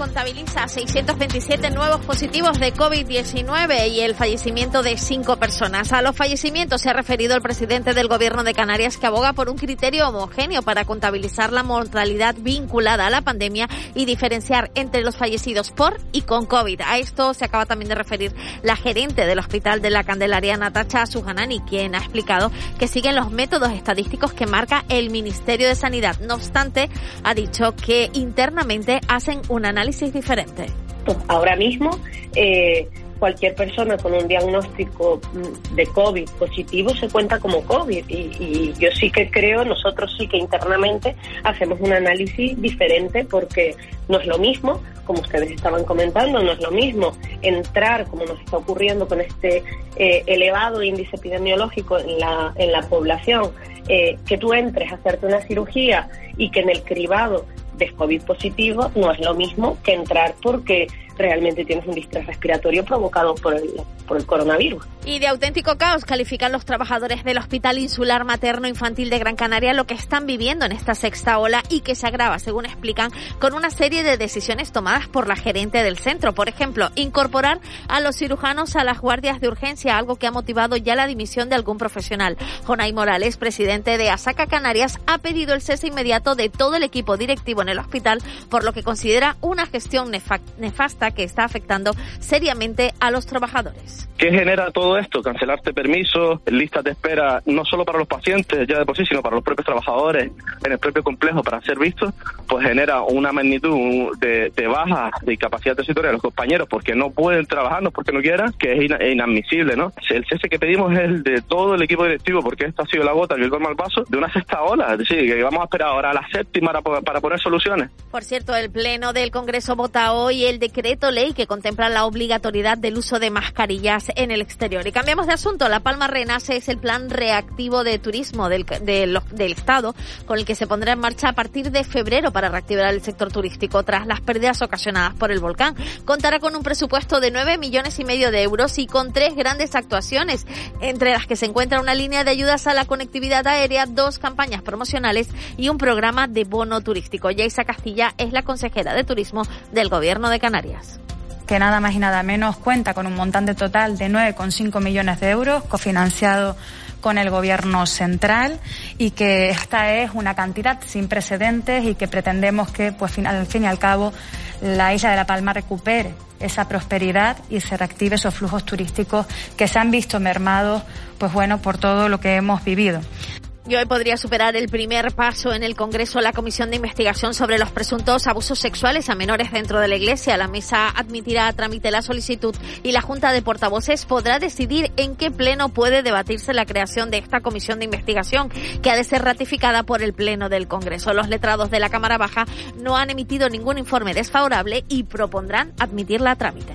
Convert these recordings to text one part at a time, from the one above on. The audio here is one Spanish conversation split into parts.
contabiliza 627 nuevos positivos de COVID-19 y el fallecimiento de cinco personas. A los fallecimientos se ha referido el presidente del Gobierno de Canarias que aboga por un criterio homogéneo para contabilizar la mortalidad vinculada a la pandemia y diferenciar entre los fallecidos por y con COVID. A esto se acaba también de referir la gerente del Hospital de la Candelaria, Natacha Sujanani, quien ha explicado que siguen los métodos estadísticos que marca el Ministerio de Sanidad. No obstante, ha dicho que internamente hacen un análisis diferente. Pues ahora mismo, eh, cualquier persona con un diagnóstico mm, de COVID positivo se cuenta como COVID y, yo sí que creo, nosotros sí que internamente hacemos un análisis diferente porque no es lo mismo, como ustedes estaban comentando, no es lo mismo entrar, como nos está ocurriendo con este eh, elevado índice epidemiológico en la, en la población, eh, que tú entres a hacerte una cirugía y que en el cribado de COVID positivo no es lo mismo que entrar porque realmente tienes un distrés respiratorio provocado por el, por el coronavirus. Y de auténtico caos califican los trabajadores del Hospital Insular Materno Infantil de Gran Canaria lo que están viviendo en esta sexta ola y que se agrava, según explican, con una serie de decisiones tomadas por la gerente del centro. Por ejemplo, incorporar a los cirujanos a las guardias de urgencia, algo que ha motivado ya la dimisión de algún profesional. Jonay Morales, presidente de Asaca Canarias, ha pedido el cese inmediato de todo el equipo directivo en el hospital, por lo que considera una gestión nefasta que está afectando seriamente a los trabajadores. ¿Qué genera todo esto? Cancelarte permisos, listas de espera, no solo para los pacientes ya de por sí, sino para los propios trabajadores en el propio complejo para ser vistos, pues genera una magnitud de, baja de incapacidad territorial de los compañeros porque no pueden trabajar, no porque no quieran, que es inadmisible, ¿no? El cese que pedimos es el de todo el equipo directivo porque esta ha sido la gota que el mal paso de una sexta ola, es decir, que vamos a esperar ahora a la séptima para, para poner soluciones. Por cierto, el Pleno del Congreso vota hoy el decreto ley que contempla la obligatoriedad del uso de mascarillas en el exterior. Y cambiamos de asunto. La Palma Renace es el plan reactivo de turismo del, del, del Estado con el que se pondrá en marcha a partir de febrero para reactivar el sector turístico tras las pérdidas ocasionadas por el volcán. Contará con un presupuesto de 9 millones y medio de euros y con tres grandes actuaciones, entre las que se encuentra una línea de ayudas a la conectividad aérea, dos campañas promocionales y un programa de bono turístico. Yaisa Castilla es la consejera de turismo del Gobierno de Canarias que nada más y nada menos cuenta con un montante total de 9,5 millones de euros cofinanciado con el gobierno central y que esta es una cantidad sin precedentes y que pretendemos que pues al fin y al cabo la isla de La Palma recupere esa prosperidad y se reactive esos flujos turísticos que se han visto mermados pues bueno por todo lo que hemos vivido. Y hoy podría superar el primer paso en el Congreso la Comisión de Investigación sobre los presuntos abusos sexuales a menores dentro de la Iglesia. La mesa admitirá a trámite la solicitud y la Junta de Portavoces podrá decidir en qué pleno puede debatirse la creación de esta comisión de investigación, que ha de ser ratificada por el Pleno del Congreso. Los letrados de la Cámara Baja no han emitido ningún informe desfavorable y propondrán admitirla a trámite.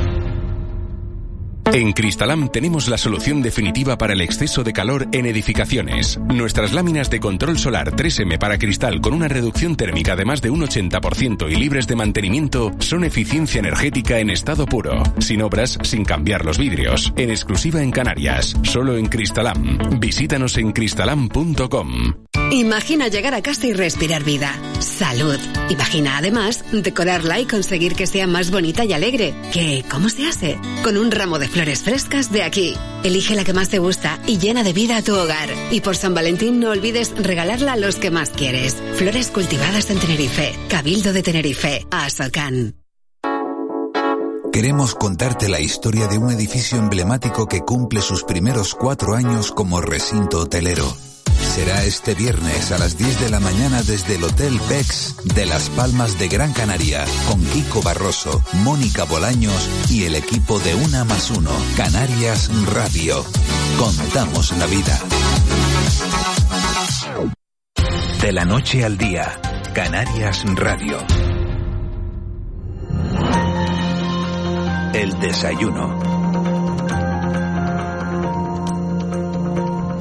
En Cristalam tenemos la solución definitiva para el exceso de calor en edificaciones. Nuestras láminas de control solar 3M para cristal con una reducción térmica de más de un 80% y libres de mantenimiento son eficiencia energética en estado puro, sin obras, sin cambiar los vidrios, en exclusiva en Canarias, solo en Cristalam. Visítanos en cristalam.com. Imagina llegar a casa y respirar vida, salud. Imagina además decorarla y conseguir que sea más bonita y alegre. ¿Qué? ¿Cómo se hace? Con un ramo de flores frescas de aquí. Elige la que más te gusta y llena de vida a tu hogar. Y por San Valentín no olvides regalarla a los que más quieres. Flores cultivadas en Tenerife. Cabildo de Tenerife. Asocan. Queremos contarte la historia de un edificio emblemático que cumple sus primeros cuatro años como recinto hotelero Será este viernes a las 10 de la mañana desde el Hotel Bex de Las Palmas de Gran Canaria con Kiko Barroso, Mónica Bolaños y el equipo de Una más Uno, Canarias Radio. Contamos la vida. De la noche al día, Canarias Radio. El desayuno.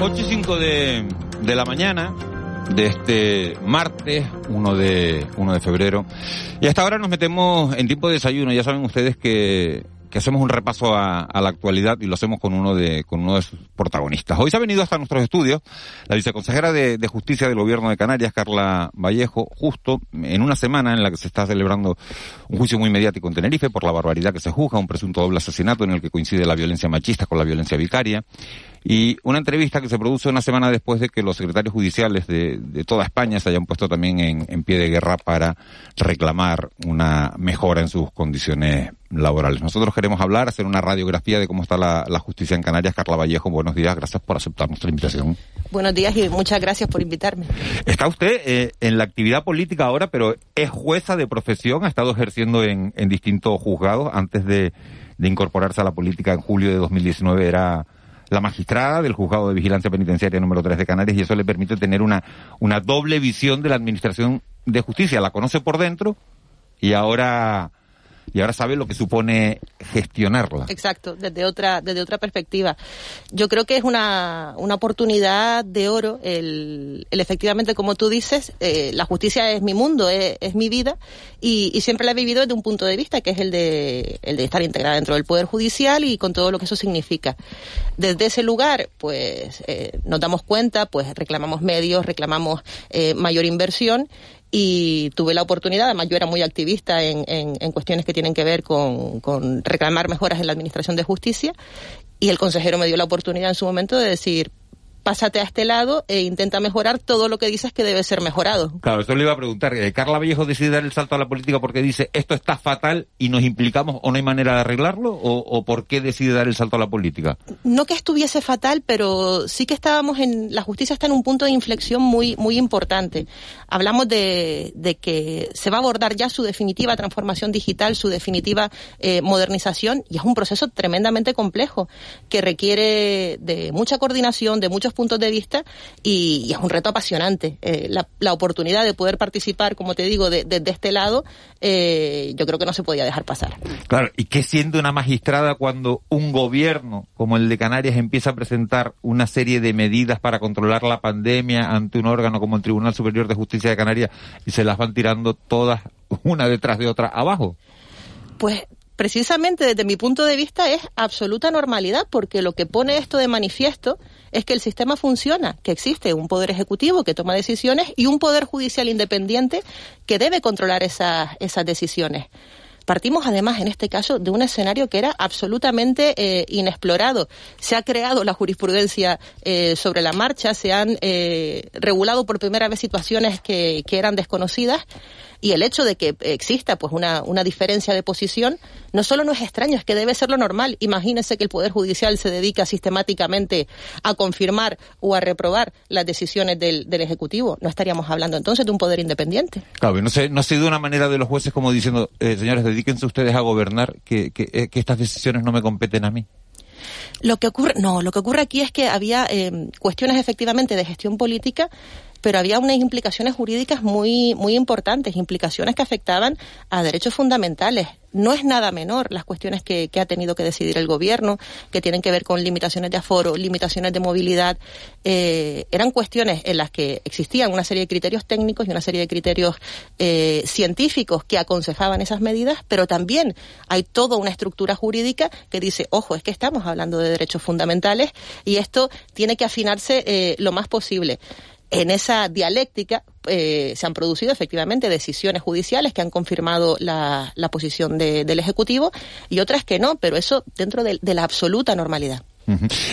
8 y 5 de, de la mañana de este martes 1 de, 1 de febrero. Y hasta ahora nos metemos en tiempo de desayuno. Ya saben ustedes que que hacemos un repaso a, la actualidad y lo hacemos con uno de con uno de sus protagonistas. Hoy se ha venido hasta nuestros estudios la viceconsejera de, Justicia del Gobierno de Canarias, Carla Vallejo, justo en una semana en la que se está celebrando un juicio muy mediático en Tenerife por la barbaridad que se juzga, un presunto doble asesinato en el que coincide la violencia machista con la violencia vicaria y una entrevista que se produce una semana después de que los secretarios judiciales de, toda España se hayan puesto también en, en, pie de guerra para reclamar una mejora en sus condiciones laborales. Nosotros queremos hablar, hacer una radiografía de cómo está la, justicia en Canarias. Carla Vallejo, buenos días, gracias por aceptar nuestra invitación. Buenos días y muchas gracias por invitarme. Está usted eh, en la actividad política ahora, pero es jueza de profesión, ha estado ejerciendo en, en distintos juzgados antes de, de incorporarse a la política en julio de 2019, era la magistrada del Juzgado de Vigilancia Penitenciaria número 3 de Canarias y eso le permite tener una, una doble visión de la Administración de Justicia. La conoce por dentro y ahora y ahora sabe lo que supone gestionarla. Exacto, desde otra, desde otra perspectiva. Yo creo que es una, una oportunidad de oro el, el efectivamente, como tú dices, eh, la justicia es mi mundo, es, es mi vida y, y, siempre la he vivido desde un punto de vista que es el de, el de estar integrada dentro del Poder Judicial y con todo lo que eso significa. Desde ese lugar, pues eh, nos damos cuenta, pues reclamamos medios, reclamamos eh, mayor inversión y tuve la oportunidad, además yo era muy activista en, en, en cuestiones que tienen que ver con, con, reclamar mejoras en la Administración de Justicia, y el consejero me dio la oportunidad en su momento de decir, pásate a este lado e intenta mejorar todo lo que dices que debe ser mejorado. Claro, eso le iba a preguntar. Eh, Carla Vallejo decide dar el salto a la política porque dice esto está fatal y nos implicamos o no hay manera de arreglarlo o, o por qué decide dar el salto a la política. No que estuviese fatal, pero sí que estábamos en la justicia está en un punto de inflexión muy muy importante. Hablamos de, de que se va a abordar ya su definitiva transformación digital, su definitiva eh, modernización y es un proceso tremendamente complejo que requiere de mucha coordinación, de muchos puntos de vista y, es un reto apasionante. Eh, la, oportunidad de poder participar, como te digo, desde de, este lado, eh, yo creo que no se podía dejar pasar. Claro, ¿y qué siendo una magistrada cuando un gobierno como el de Canarias empieza a presentar una serie de medidas para controlar la pandemia ante un órgano como el Tribunal Superior de Justicia de Canarias y se las van tirando todas una detrás de otra abajo? Pues precisamente desde mi punto de vista es absoluta normalidad porque lo que pone esto de manifiesto es que el sistema funciona, que existe un poder ejecutivo que toma decisiones y un poder judicial independiente que debe controlar esas, esas decisiones. Partimos además en este caso de un escenario que era absolutamente eh, inexplorado. Se ha creado la jurisprudencia eh, sobre la marcha, se han eh, regulado por primera vez situaciones que, que eran desconocidas y el hecho de que exista pues una, una diferencia de posición no solo no es extraño, es que debe ser lo normal. Imagínese que el Poder Judicial se dedica sistemáticamente a confirmar o a reprobar las decisiones del, del Ejecutivo. No estaríamos hablando entonces de un poder independiente. Claro, no se, no se de una manera de los jueces como diciendo, eh, señores, dedíquense ustedes a gobernar, que, que, eh, que estas decisiones no me competen a mí. Lo que ocurre, no, lo que ocurre aquí es que había eh, cuestiones efectivamente de gestión política pero había unas implicaciones jurídicas muy, muy importantes, implicaciones que afectaban a derechos fundamentales. No es nada menor las cuestiones que, que ha tenido que decidir el gobierno, que tienen que ver con limitaciones de aforo, limitaciones de movilidad. Eh, eran cuestiones en las que existían una serie de criterios técnicos y una serie de criterios eh, científicos que aconsejaban esas medidas, pero también hay toda una estructura jurídica que dice, ojo, es que estamos hablando de derechos fundamentales y esto tiene que afinarse eh, lo más posible en esa dialéctica eh, se han producido efectivamente decisiones judiciales que han confirmado la, la posición de, del Ejecutivo y otras que no, pero eso dentro de, la absoluta normalidad.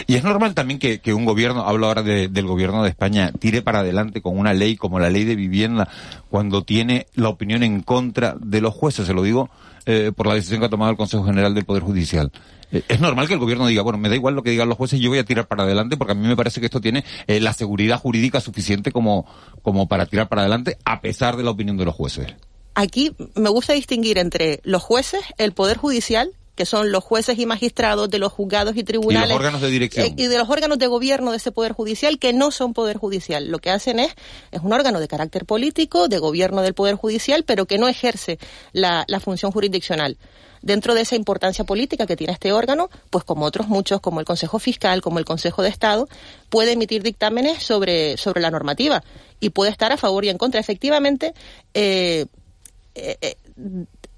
Y es normal también que, que un gobierno, hablo ahora de, del gobierno de España, tire para adelante con una ley como la ley de vivienda cuando tiene la opinión en contra de los jueces, se lo digo eh, por la decisión que ha tomado el Consejo General del Poder Judicial. Eh, es normal que el gobierno diga, bueno, me da igual lo que digan los jueces, yo voy a tirar para adelante porque a mí me parece que esto tiene eh, la seguridad jurídica suficiente como, como para tirar para adelante a pesar de la opinión de los jueces. Aquí me gusta distinguir entre los jueces, el Poder Judicial que son los jueces y magistrados de los juzgados y tribunales. Y los órganos de dirección. Eh, y de los órganos de gobierno de ese Poder Judicial, que no son Poder Judicial. Lo que hacen es, es un órgano de carácter político, de gobierno del Poder Judicial, pero que no ejerce la, la función jurisdiccional dentro de esa importancia política que tiene este órgano, pues como otros muchos, como el Consejo Fiscal, como el Consejo de Estado, puede emitir dictámenes sobre, sobre la normativa y puede estar a favor y en contra. Efectivamente, eh, eh, eh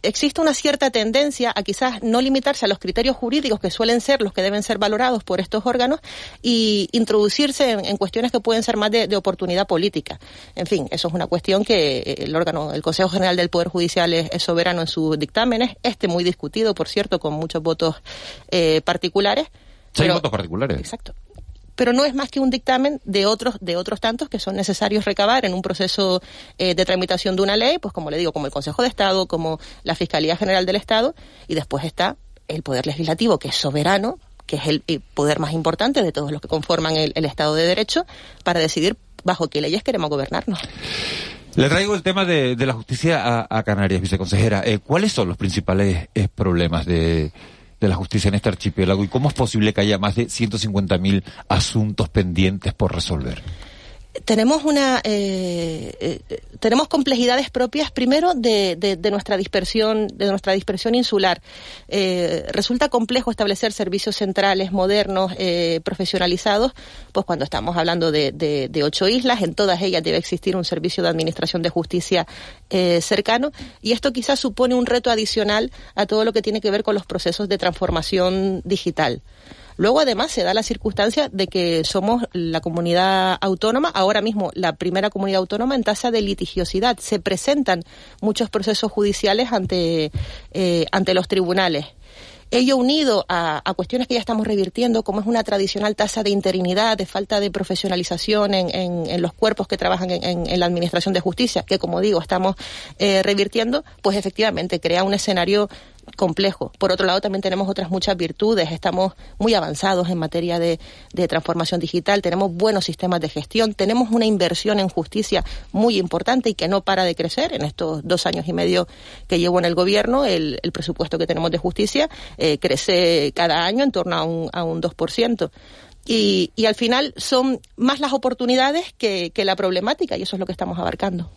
existe una cierta tendencia a quizás no limitarse a los criterios jurídicos que suelen ser los que deben ser valorados por estos órganos y introducirse en, cuestiones que pueden ser más de, oportunidad política. En fin, eso es una cuestión que eh, el órgano, el Consejo General del Poder Judicial es, soberano en sus dictámenes, este muy discutido, por cierto, con muchos votos eh, particulares. Seis votos particulares. Exacto pero no es más que un dictamen de otros, de otros tantos que son necesarios recabar en un proceso eh, de tramitación de una ley, pues como le digo, como el Consejo de Estado, como la Fiscalía General del Estado, y después está el Poder Legislativo, que es soberano, que es el, poder más importante de todos los que conforman el, Estado de Derecho, para decidir bajo qué leyes queremos gobernarnos. Le traigo el tema de, la justicia a, Canarias, viceconsejera. Eh, ¿Cuáles son los principales eh, problemas de, de la justicia en este archipiélago y cómo es posible que haya más de 150.000 asuntos pendientes por resolver tenemos una eh, eh, tenemos complejidades propias primero de, de, nuestra dispersión de nuestra dispersión insular. Eh, resulta complejo establecer servicios centrales modernos profesionalizados. Pues cuando estamos hablando de, de, ocho islas en todas ellas debe existir un servicio de administración de justicia cercano. Y esto quizás supone un reto adicional a todo lo que tiene que ver con los procesos de transformación digital Luego, además, se da la circunstancia de que somos la comunidad autónoma, ahora mismo la primera comunidad autónoma en tasa de litigiosidad. Se presentan muchos procesos judiciales ante, eh, ante los tribunales. Ello unido a, cuestiones que ya estamos revirtiendo, como es una tradicional tasa de interinidad, de falta de profesionalización en, en, los cuerpos que trabajan en, la Administración de Justicia, que como digo, estamos eh, revirtiendo, pues efectivamente crea un escenario complejo. Por otro lado, también tenemos otras muchas virtudes. Estamos muy avanzados en materia de, transformación digital, tenemos buenos sistemas de gestión, tenemos una inversión en justicia muy importante y que no para de crecer. En estos dos años y medio que llevo en el gobierno, el, presupuesto que tenemos de justicia eh, crece cada año en torno a un, a un 2%. Y, y, al final son más las oportunidades que, la problemática y eso es lo que estamos abarcando.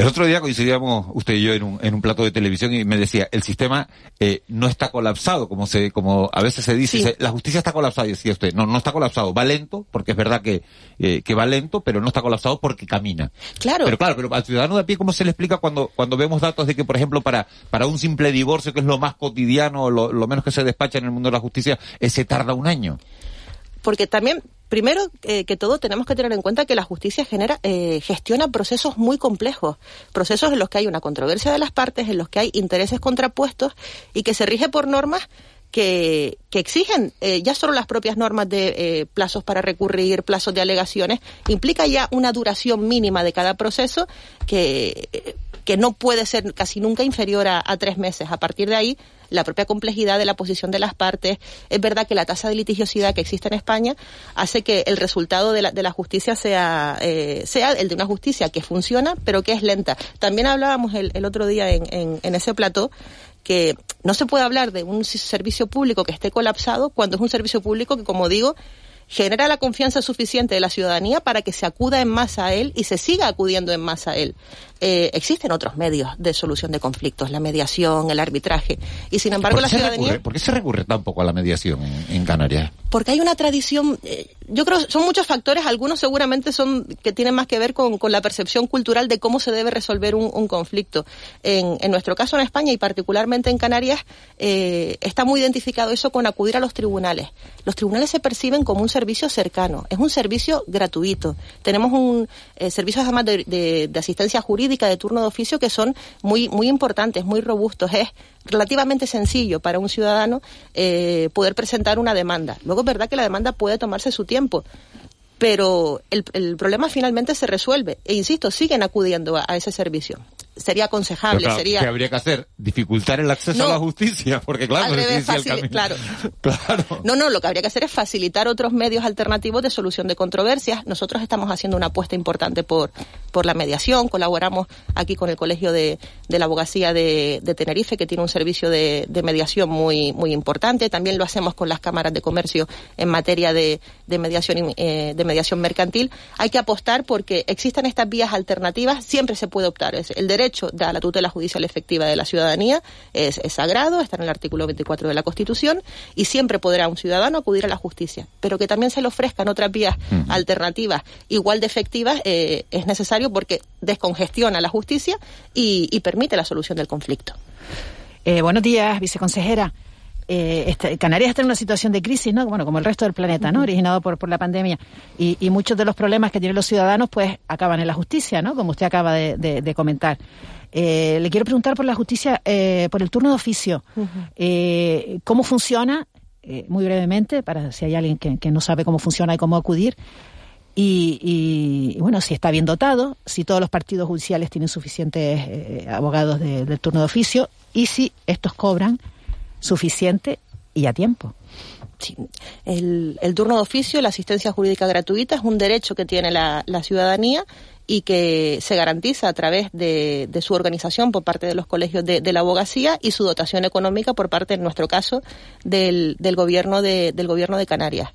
El otro día coincidíamos usted y yo en un, en un plato de televisión y me decía, el sistema eh, no está colapsado, como se, como a veces se dice, la justicia está colapsada, y decía usted, no, no está colapsado, va lento, porque es verdad que, eh, que va lento, pero no está colapsado porque camina. Claro. Pero claro, pero al ciudadano de a pie, ¿cómo se le explica cuando, cuando vemos datos de que, por ejemplo, para, para un simple divorcio, que es lo más cotidiano, lo, lo menos que se despacha en el mundo de la justicia, eh, se tarda un año? Porque también Primero eh, que todo tenemos que tener en cuenta que la justicia genera, eh, gestiona procesos muy complejos, procesos en los que hay una controversia de las partes, en los que hay intereses contrapuestos y que se rige por normas que, que exigen eh, ya solo las propias normas de plazos para recurrir, plazos de alegaciones, implica ya una duración mínima de cada proceso que, que no puede ser casi nunca inferior a, tres meses. A partir de ahí, la propia complejidad de la posición de las partes. Es verdad que la tasa de litigiosidad que existe en España hace que el resultado de la, de la justicia sea, eh, sea el de una justicia que funciona, pero que es lenta. También hablábamos el, el otro día en, en, en ese plató que no se puede hablar de un servicio público que esté colapsado cuando es un servicio público que, como digo, genera la confianza suficiente de la ciudadanía para que se acuda en masa a él y se siga acudiendo en masa a él. Eh, existen otros medios de solución de conflictos, la mediación, el arbitraje, y sin embargo la ciudadanía... ¿Por qué se recurre tan poco a la mediación en, Canarias? Porque hay una tradición, eh, yo creo son muchos factores, algunos seguramente son que tienen más que ver con, la percepción cultural de cómo se debe resolver un, conflicto. En, nuestro caso en España y particularmente en Canarias eh, está muy identificado eso con acudir a los tribunales. Los tribunales se perciben como un servicio cercano, es un servicio gratuito. Tenemos un servicio además de asistencia jurídica de turno de oficio que son muy, muy importantes, muy robustos. Es relativamente sencillo para un ciudadano eh, poder presentar una demanda. Luego es verdad que la demanda puede tomarse su tiempo, pero el, problema finalmente se resuelve. E insisto, siguen acudiendo a, ese servicio. Sería aconsejable. sería... ¿Qué habría que hacer? ¿Dificultar el acceso a la justicia? Porque claro, claro. No, no, lo que habría que hacer es facilitar otros medios alternativos de solución de controversias. Nosotros estamos haciendo una apuesta importante por, por la mediación. Colaboramos aquí con el Colegio de, de la Abogacía de, de, Tenerife, que tiene un servicio de, de, mediación muy, muy importante. También lo hacemos con las cámaras de comercio en materia de, de mediación, eh, de mediación mercantil. Hay que apostar porque existan estas vías alternativas. Siempre se puede optar. Es el derecho a la tutela judicial efectiva de la ciudadanía es, es sagrado, está en el artículo 24 de la Constitución y siempre podrá un ciudadano acudir a la justicia. Pero que también se le ofrezcan otras vías alternativas igual de efectivas eh, es necesario porque descongestiona la justicia y, permite la solución del conflicto. Eh, buenos días, viceconsejera. Eh, Canarias está en una situación de crisis, ¿no? Bueno, como el resto del planeta, ¿no? Originado por, por la pandemia. Y, muchos de los problemas que tienen los ciudadanos, pues, acaban en la justicia, ¿no? Como usted acaba de, comentar. Eh, le quiero preguntar por la justicia, eh, por el turno de oficio. ¿Cómo funciona? muy brevemente, para si hay alguien que, no sabe cómo funciona y cómo acudir. Y, bueno, si está bien dotado, si todos los partidos judiciales tienen suficientes abogados del turno de oficio y si estos cobran suficiente y a tiempo. El, turno de oficio, la asistencia jurídica gratuita, es un derecho que tiene la, ciudadanía y que se garantiza a través de, su organización por parte de los colegios de, la abogacía y su dotación económica por parte, en nuestro caso, del, del gobierno de, del gobierno de Canarias.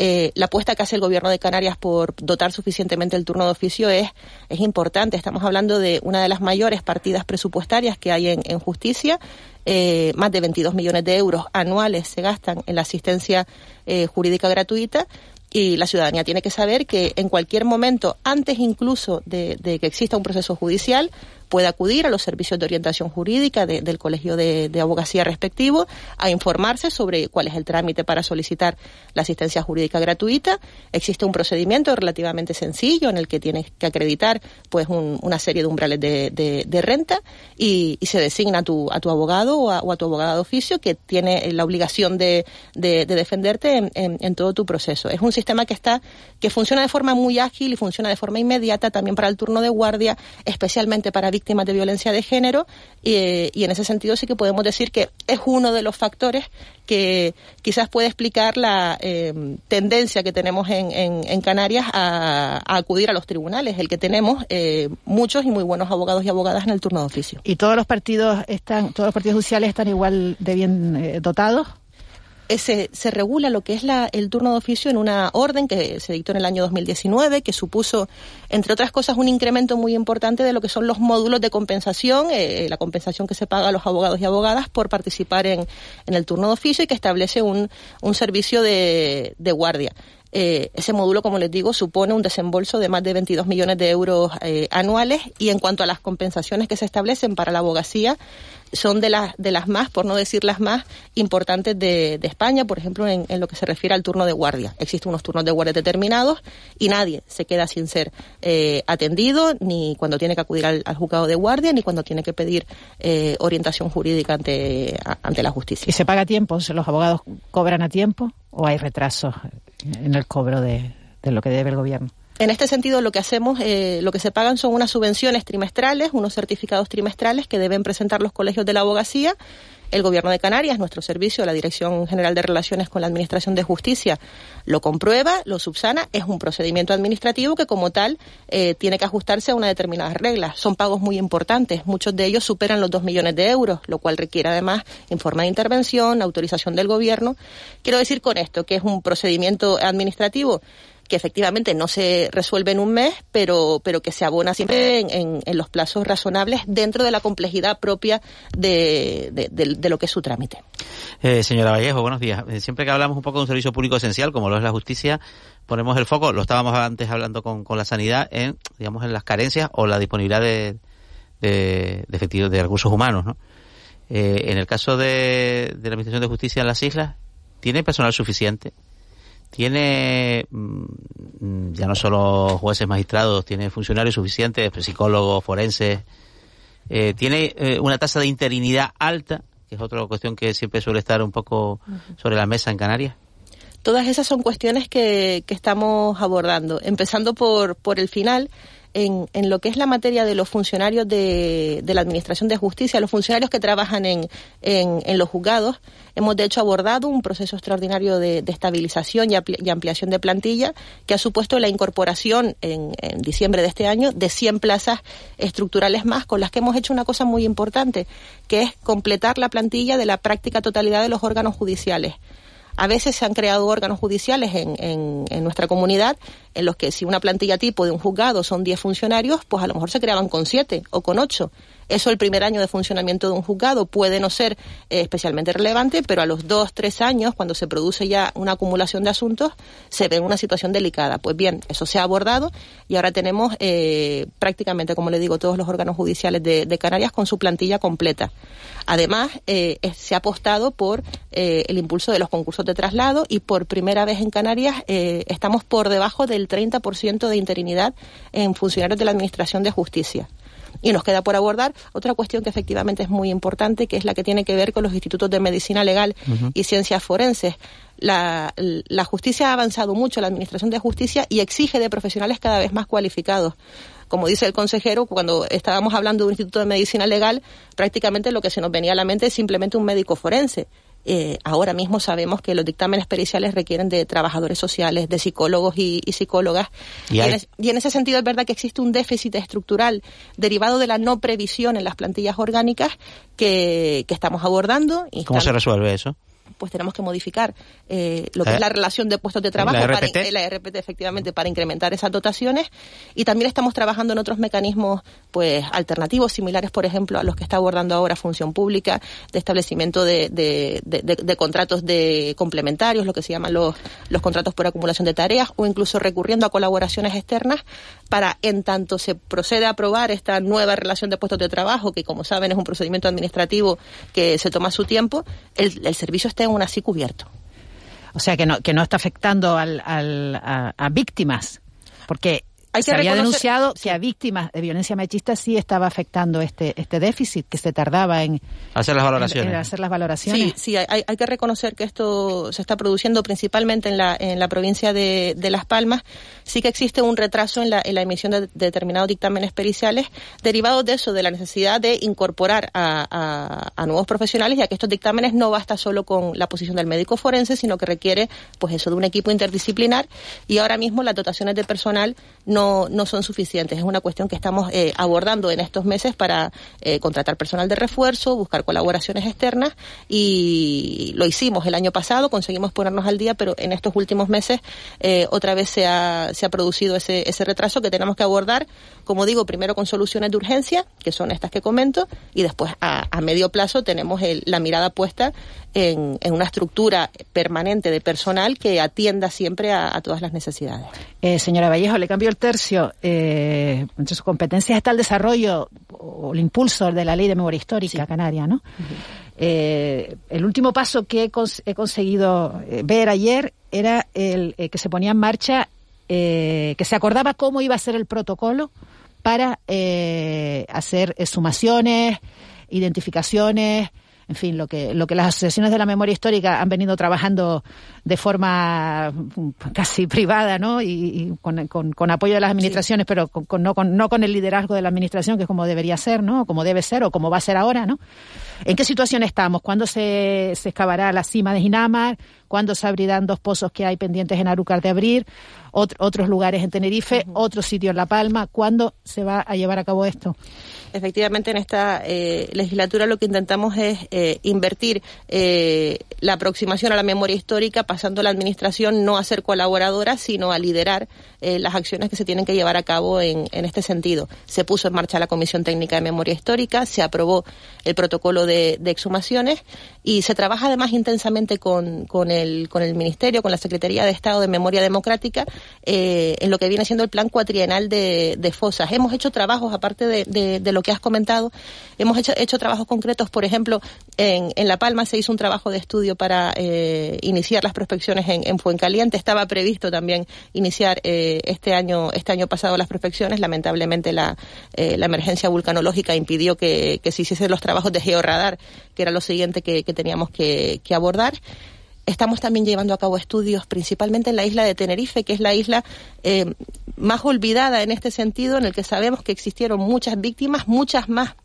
Eh, la apuesta que hace el gobierno de Canarias por dotar suficientemente el turno de oficio es, importante. Estamos hablando de una de las mayores partidas presupuestarias que hay en, justicia. Eh, más de 22 millones de euros anuales se gastan en la asistencia eh, jurídica gratuita y la ciudadanía tiene que saber que en cualquier momento, antes incluso de, que exista un proceso judicial, puede acudir a los servicios de orientación jurídica del colegio de, abogacía respectivo a informarse sobre cuál es el trámite para solicitar la asistencia jurídica gratuita. Existe un procedimiento relativamente sencillo en el que tienes que acreditar pues una serie de umbrales de, renta y, se designa a tu, a tu abogado o a, tu abogado de oficio que tiene la obligación de, defenderte en, todo tu proceso. Es un sistema que está que funciona de forma muy ágil y funciona de forma inmediata también para el turno de guardia, especialmente para víctimas de violencia de género y, en ese sentido sí que podemos decir que es uno de los factores que quizás puede explicar la eh, tendencia que tenemos en, en, Canarias a, acudir a los tribunales, el que tenemos eh, muchos y muy buenos abogados y abogadas en el turno de oficio. ¿Y todos los partidos están, todos los partidos judiciales están igual de bien eh, dotados? Se, se, regula lo que es la, el turno de oficio en una orden que se dictó en el año 2019, que supuso, entre otras cosas, un incremento muy importante de lo que son los módulos de compensación, eh, la compensación que se paga a los abogados y abogadas por participar en, en el turno de oficio y que establece un, un servicio de, de guardia. Eh, ese módulo, como les digo, supone un desembolso de más de 22 millones de euros eh, anuales y en cuanto a las compensaciones que se establecen para la abogacía, son de las, de las más, por no decir las más importantes de, España, por ejemplo, en, lo que se refiere al turno de guardia. Existen unos turnos de guardia determinados y nadie se queda sin ser eh, atendido, ni cuando tiene que acudir al, juzgado de guardia, ni cuando tiene que pedir orientación jurídica ante, ante la justicia. ¿Y se paga a tiempo? ¿Los abogados cobran a tiempo o hay retrasos? en el cobro de, lo que debe el gobierno. En este sentido, lo que hacemos, eh, lo que se pagan son unas subvenciones trimestrales, unos certificados trimestrales que deben presentar los colegios de la abogacía. El Gobierno de Canarias, nuestro servicio, la Dirección General de Relaciones con la Administración de Justicia, lo comprueba, lo subsana. Es un procedimiento administrativo que, como tal, eh, tiene que ajustarse a unas determinadas reglas. Son pagos muy importantes. Muchos de ellos superan los dos millones de euros, lo cual requiere, además, informe de intervención, autorización del Gobierno. Quiero decir con esto que es un procedimiento administrativo que efectivamente no se resuelve en un mes, pero, pero que se abona siempre en, en, los plazos razonables dentro de la complejidad propia de, de, lo que es su trámite. Eh, señora Vallejo, buenos días. Eh, siempre que hablamos un poco de un servicio público esencial, como lo es la justicia, ponemos el foco, lo estábamos antes hablando con, con la sanidad, en, digamos, en las carencias o la disponibilidad de, de, de, de recursos humanos, ¿no? Eh, en el caso de, de la Administración de Justicia en las islas, ¿tiene personal suficiente? Tiene mm, ya no solo jueces magistrados, tiene funcionarios suficientes, psicólogos, forenses, eh, tiene eh, una tasa de interinidad alta, que es otra cuestión que siempre suele estar un poco sobre la mesa en Canarias. Todas esas son cuestiones que, que estamos abordando, empezando por, por el final en, en, lo que es la materia de los funcionarios de, de la Administración de Justicia, los funcionarios que trabajan en, los juzgados. Hemos, de hecho, abordado un proceso extraordinario de, estabilización y, y, ampliación de plantilla que ha supuesto la incorporación en, en diciembre de este año de 100 plazas estructurales más, con las que hemos hecho una cosa muy importante, que es completar la plantilla de la práctica totalidad de los órganos judiciales. A veces se han creado órganos judiciales en, en, en, nuestra comunidad en los que si una plantilla tipo de un juzgado son 10 funcionarios, pues a lo mejor se creaban con 7 o con 8. Eso el primer año de funcionamiento de un juzgado puede no ser eh, especialmente relevante, pero a los dos, tres años, cuando se produce ya una acumulación de asuntos, se ve una situación delicada. Pues bien, eso se ha abordado y ahora tenemos eh, prácticamente, como le digo, todos los órganos judiciales de, de Canarias con su plantilla completa. Además, eh, se ha apostado por eh, el impulso de los concursos de traslado y por primera vez en Canarias eh, estamos por debajo del 30% de interinidad en funcionarios de la Administración de Justicia. Y nos queda por abordar otra cuestión que efectivamente es muy importante, que es la que tiene que ver con los institutos de medicina legal uh -huh. y ciencias forenses. La, la justicia ha avanzado mucho, la administración de justicia, y exige de profesionales cada vez más cualificados como dice el consejero, cuando estábamos hablando de un instituto de medicina legal, prácticamente lo que se nos venía a la mente es simplemente un médico forense. Eh, ahora mismo sabemos que los dictámenes periciales requieren de trabajadores sociales, de psicólogos y, y psicólogas. Y, hay... y, en y, en ese sentido es verdad que existe un déficit estructural derivado de la no previsión en las plantillas orgánicas que, que estamos abordando. Y ¿Cómo están... se resuelve eso? Pues tenemos que modificar eh, lo que es la relación de puestos de trabajo ¿La para RPT? la RPT efectivamente para incrementar esas dotaciones y también estamos trabajando en otros mecanismos pues alternativos similares por ejemplo a los que está abordando ahora función pública de establecimiento de, de, de, de contratos de complementarios lo que se llaman los, los contratos por acumulación de tareas o incluso recurriendo a colaboraciones externas para en tanto se procede a aprobar esta nueva relación de puestos de trabajo que como saben es un procedimiento administrativo que se toma su tiempo el, el servicio esté aún así cubierto. O sea, que no, que no está afectando al, al, a, a víctimas, porque hay que se había denunciado que a víctimas de violencia machista sí estaba afectando este este déficit que se tardaba en hacer las valoraciones. En, en hacer las valoraciones. Sí, sí, hay, hay, que reconocer que esto se está produciendo principalmente en la en la provincia de, de Las Palmas. Sí que existe un retraso en la, en la emisión de, de determinados dictámenes periciales derivados de eso, de la necesidad de incorporar a, a, a, nuevos profesionales, ya que estos dictámenes no basta solo con la posición del médico forense, sino que requiere, pues eso, de un equipo interdisciplinar. Y ahora mismo las dotaciones de personal no no, son suficientes. Es una cuestión que estamos eh, abordando en estos meses para eh, contratar personal de refuerzo, buscar colaboraciones externas y lo hicimos el año pasado, conseguimos ponernos al día, pero en estos últimos meses eh, otra vez se ha, se ha producido ese, ese retraso que tenemos que abordar, como digo, primero con soluciones de urgencia, que son estas que comento, y después a, medio plazo tenemos el, la mirada puesta en, en, una estructura permanente de personal que atienda siempre a, a todas las necesidades. Eh, señora Vallejo, le cambio el tercio. Eh, entre sus competencias está el desarrollo o el impulso de la ley de memoria histórica sí. canaria, ¿no? Uh -huh. eh, el último paso que he, cons he conseguido eh, ver ayer era el eh, que se ponía en marcha, eh, que se acordaba cómo iba a ser el protocolo para hacer sumaciones, identificaciones, en fin, lo que, lo que las asociaciones de la memoria histórica han venido trabajando de forma casi privada, ¿no? Y, y con, con, con, apoyo de las administraciones, sí. pero con, no, no con el liderazgo de la administración, que es como debería ser, ¿no? Como debe ser o como va a ser ahora, ¿no? ¿En qué situación estamos? ¿Cuándo se, se excavará la cima de Ginamar? ¿Cuándo se abrirán dos pozos que hay pendientes en Arúcar de abrir? Ot otros lugares en Tenerife, uh -huh. otro sitio en La Palma. ¿Cuándo se va a llevar a cabo esto? Efectivamente en esta eh, legislatura lo que intentamos es eh, invertir eh, la aproximación a la memoria histórica, pasando la administración no a ser colaboradora, sino a liderar eh, las acciones que se tienen que llevar a cabo en, en, este sentido. Se puso en marcha la Comisión Técnica de Memoria Histórica, se aprobó el protocolo de exhumaciones y se trabaja además intensamente con, con, el, con el Ministerio, con la Secretaría de Estado de Memoria Democrática, eh, en lo que viene siendo el plan cuatrienal de, fosas. Hemos hecho trabajos, aparte de, de, de lo que has comentado, hemos hecho, hecho trabajos concretos, por ejemplo, en, en, La Palma se hizo un trabajo de estudio para eh, iniciar las prospecciones en, en, Fuencaliente, estaba previsto también iniciar eh, este año este año pasado las prospecciones, lamentablemente la, eh, la emergencia vulcanológica impidió que, que se hiciesen los trabajos de georradar, que era lo siguiente que, teníamos que, abordar. Estamos también llevando a cabo estudios principalmente en la isla de Tenerife, que es la isla eh, más olvidada en este sentido, en el que sabemos que existieron muchas víctimas, muchas más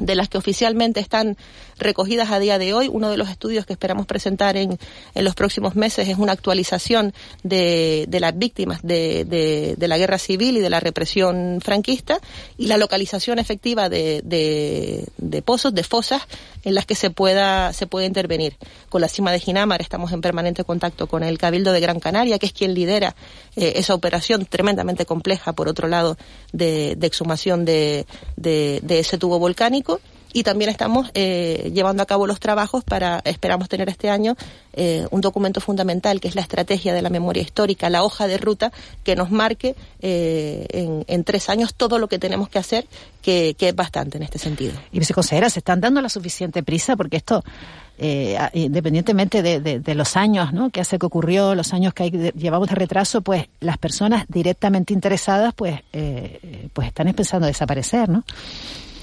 de las que oficialmente están recogidas a día de hoy. Uno de los estudios que esperamos presentar en, en los próximos meses es una actualización de, las víctimas de, la guerra civil y de la represión franquista y la localización efectiva de, pozos, de fosas en las que se pueda, se puede intervenir. Con la cima de Ginamar estamos en permanente contacto con el Cabildo de Gran Canaria, que es quien lidera eh, esa operación tremendamente compleja, por otro lado, de, de exhumación de, de, de ese tubo volcánico y también estamos eh, llevando a cabo los trabajos para, esperamos tener este año, eh, un documento fundamental que es la estrategia de la memoria histórica, la hoja de ruta que nos marque eh, en, tres años todo lo que tenemos que hacer, que, es bastante en este sentido. Y viceconsejera, ¿se están dando la suficiente prisa? Porque esto eh, independientemente de, de, los años ¿no? que hace que ocurrió, los años que hay, llevamos de retraso, pues las personas directamente interesadas pues, eh, pues están empezando a desaparecer, ¿no?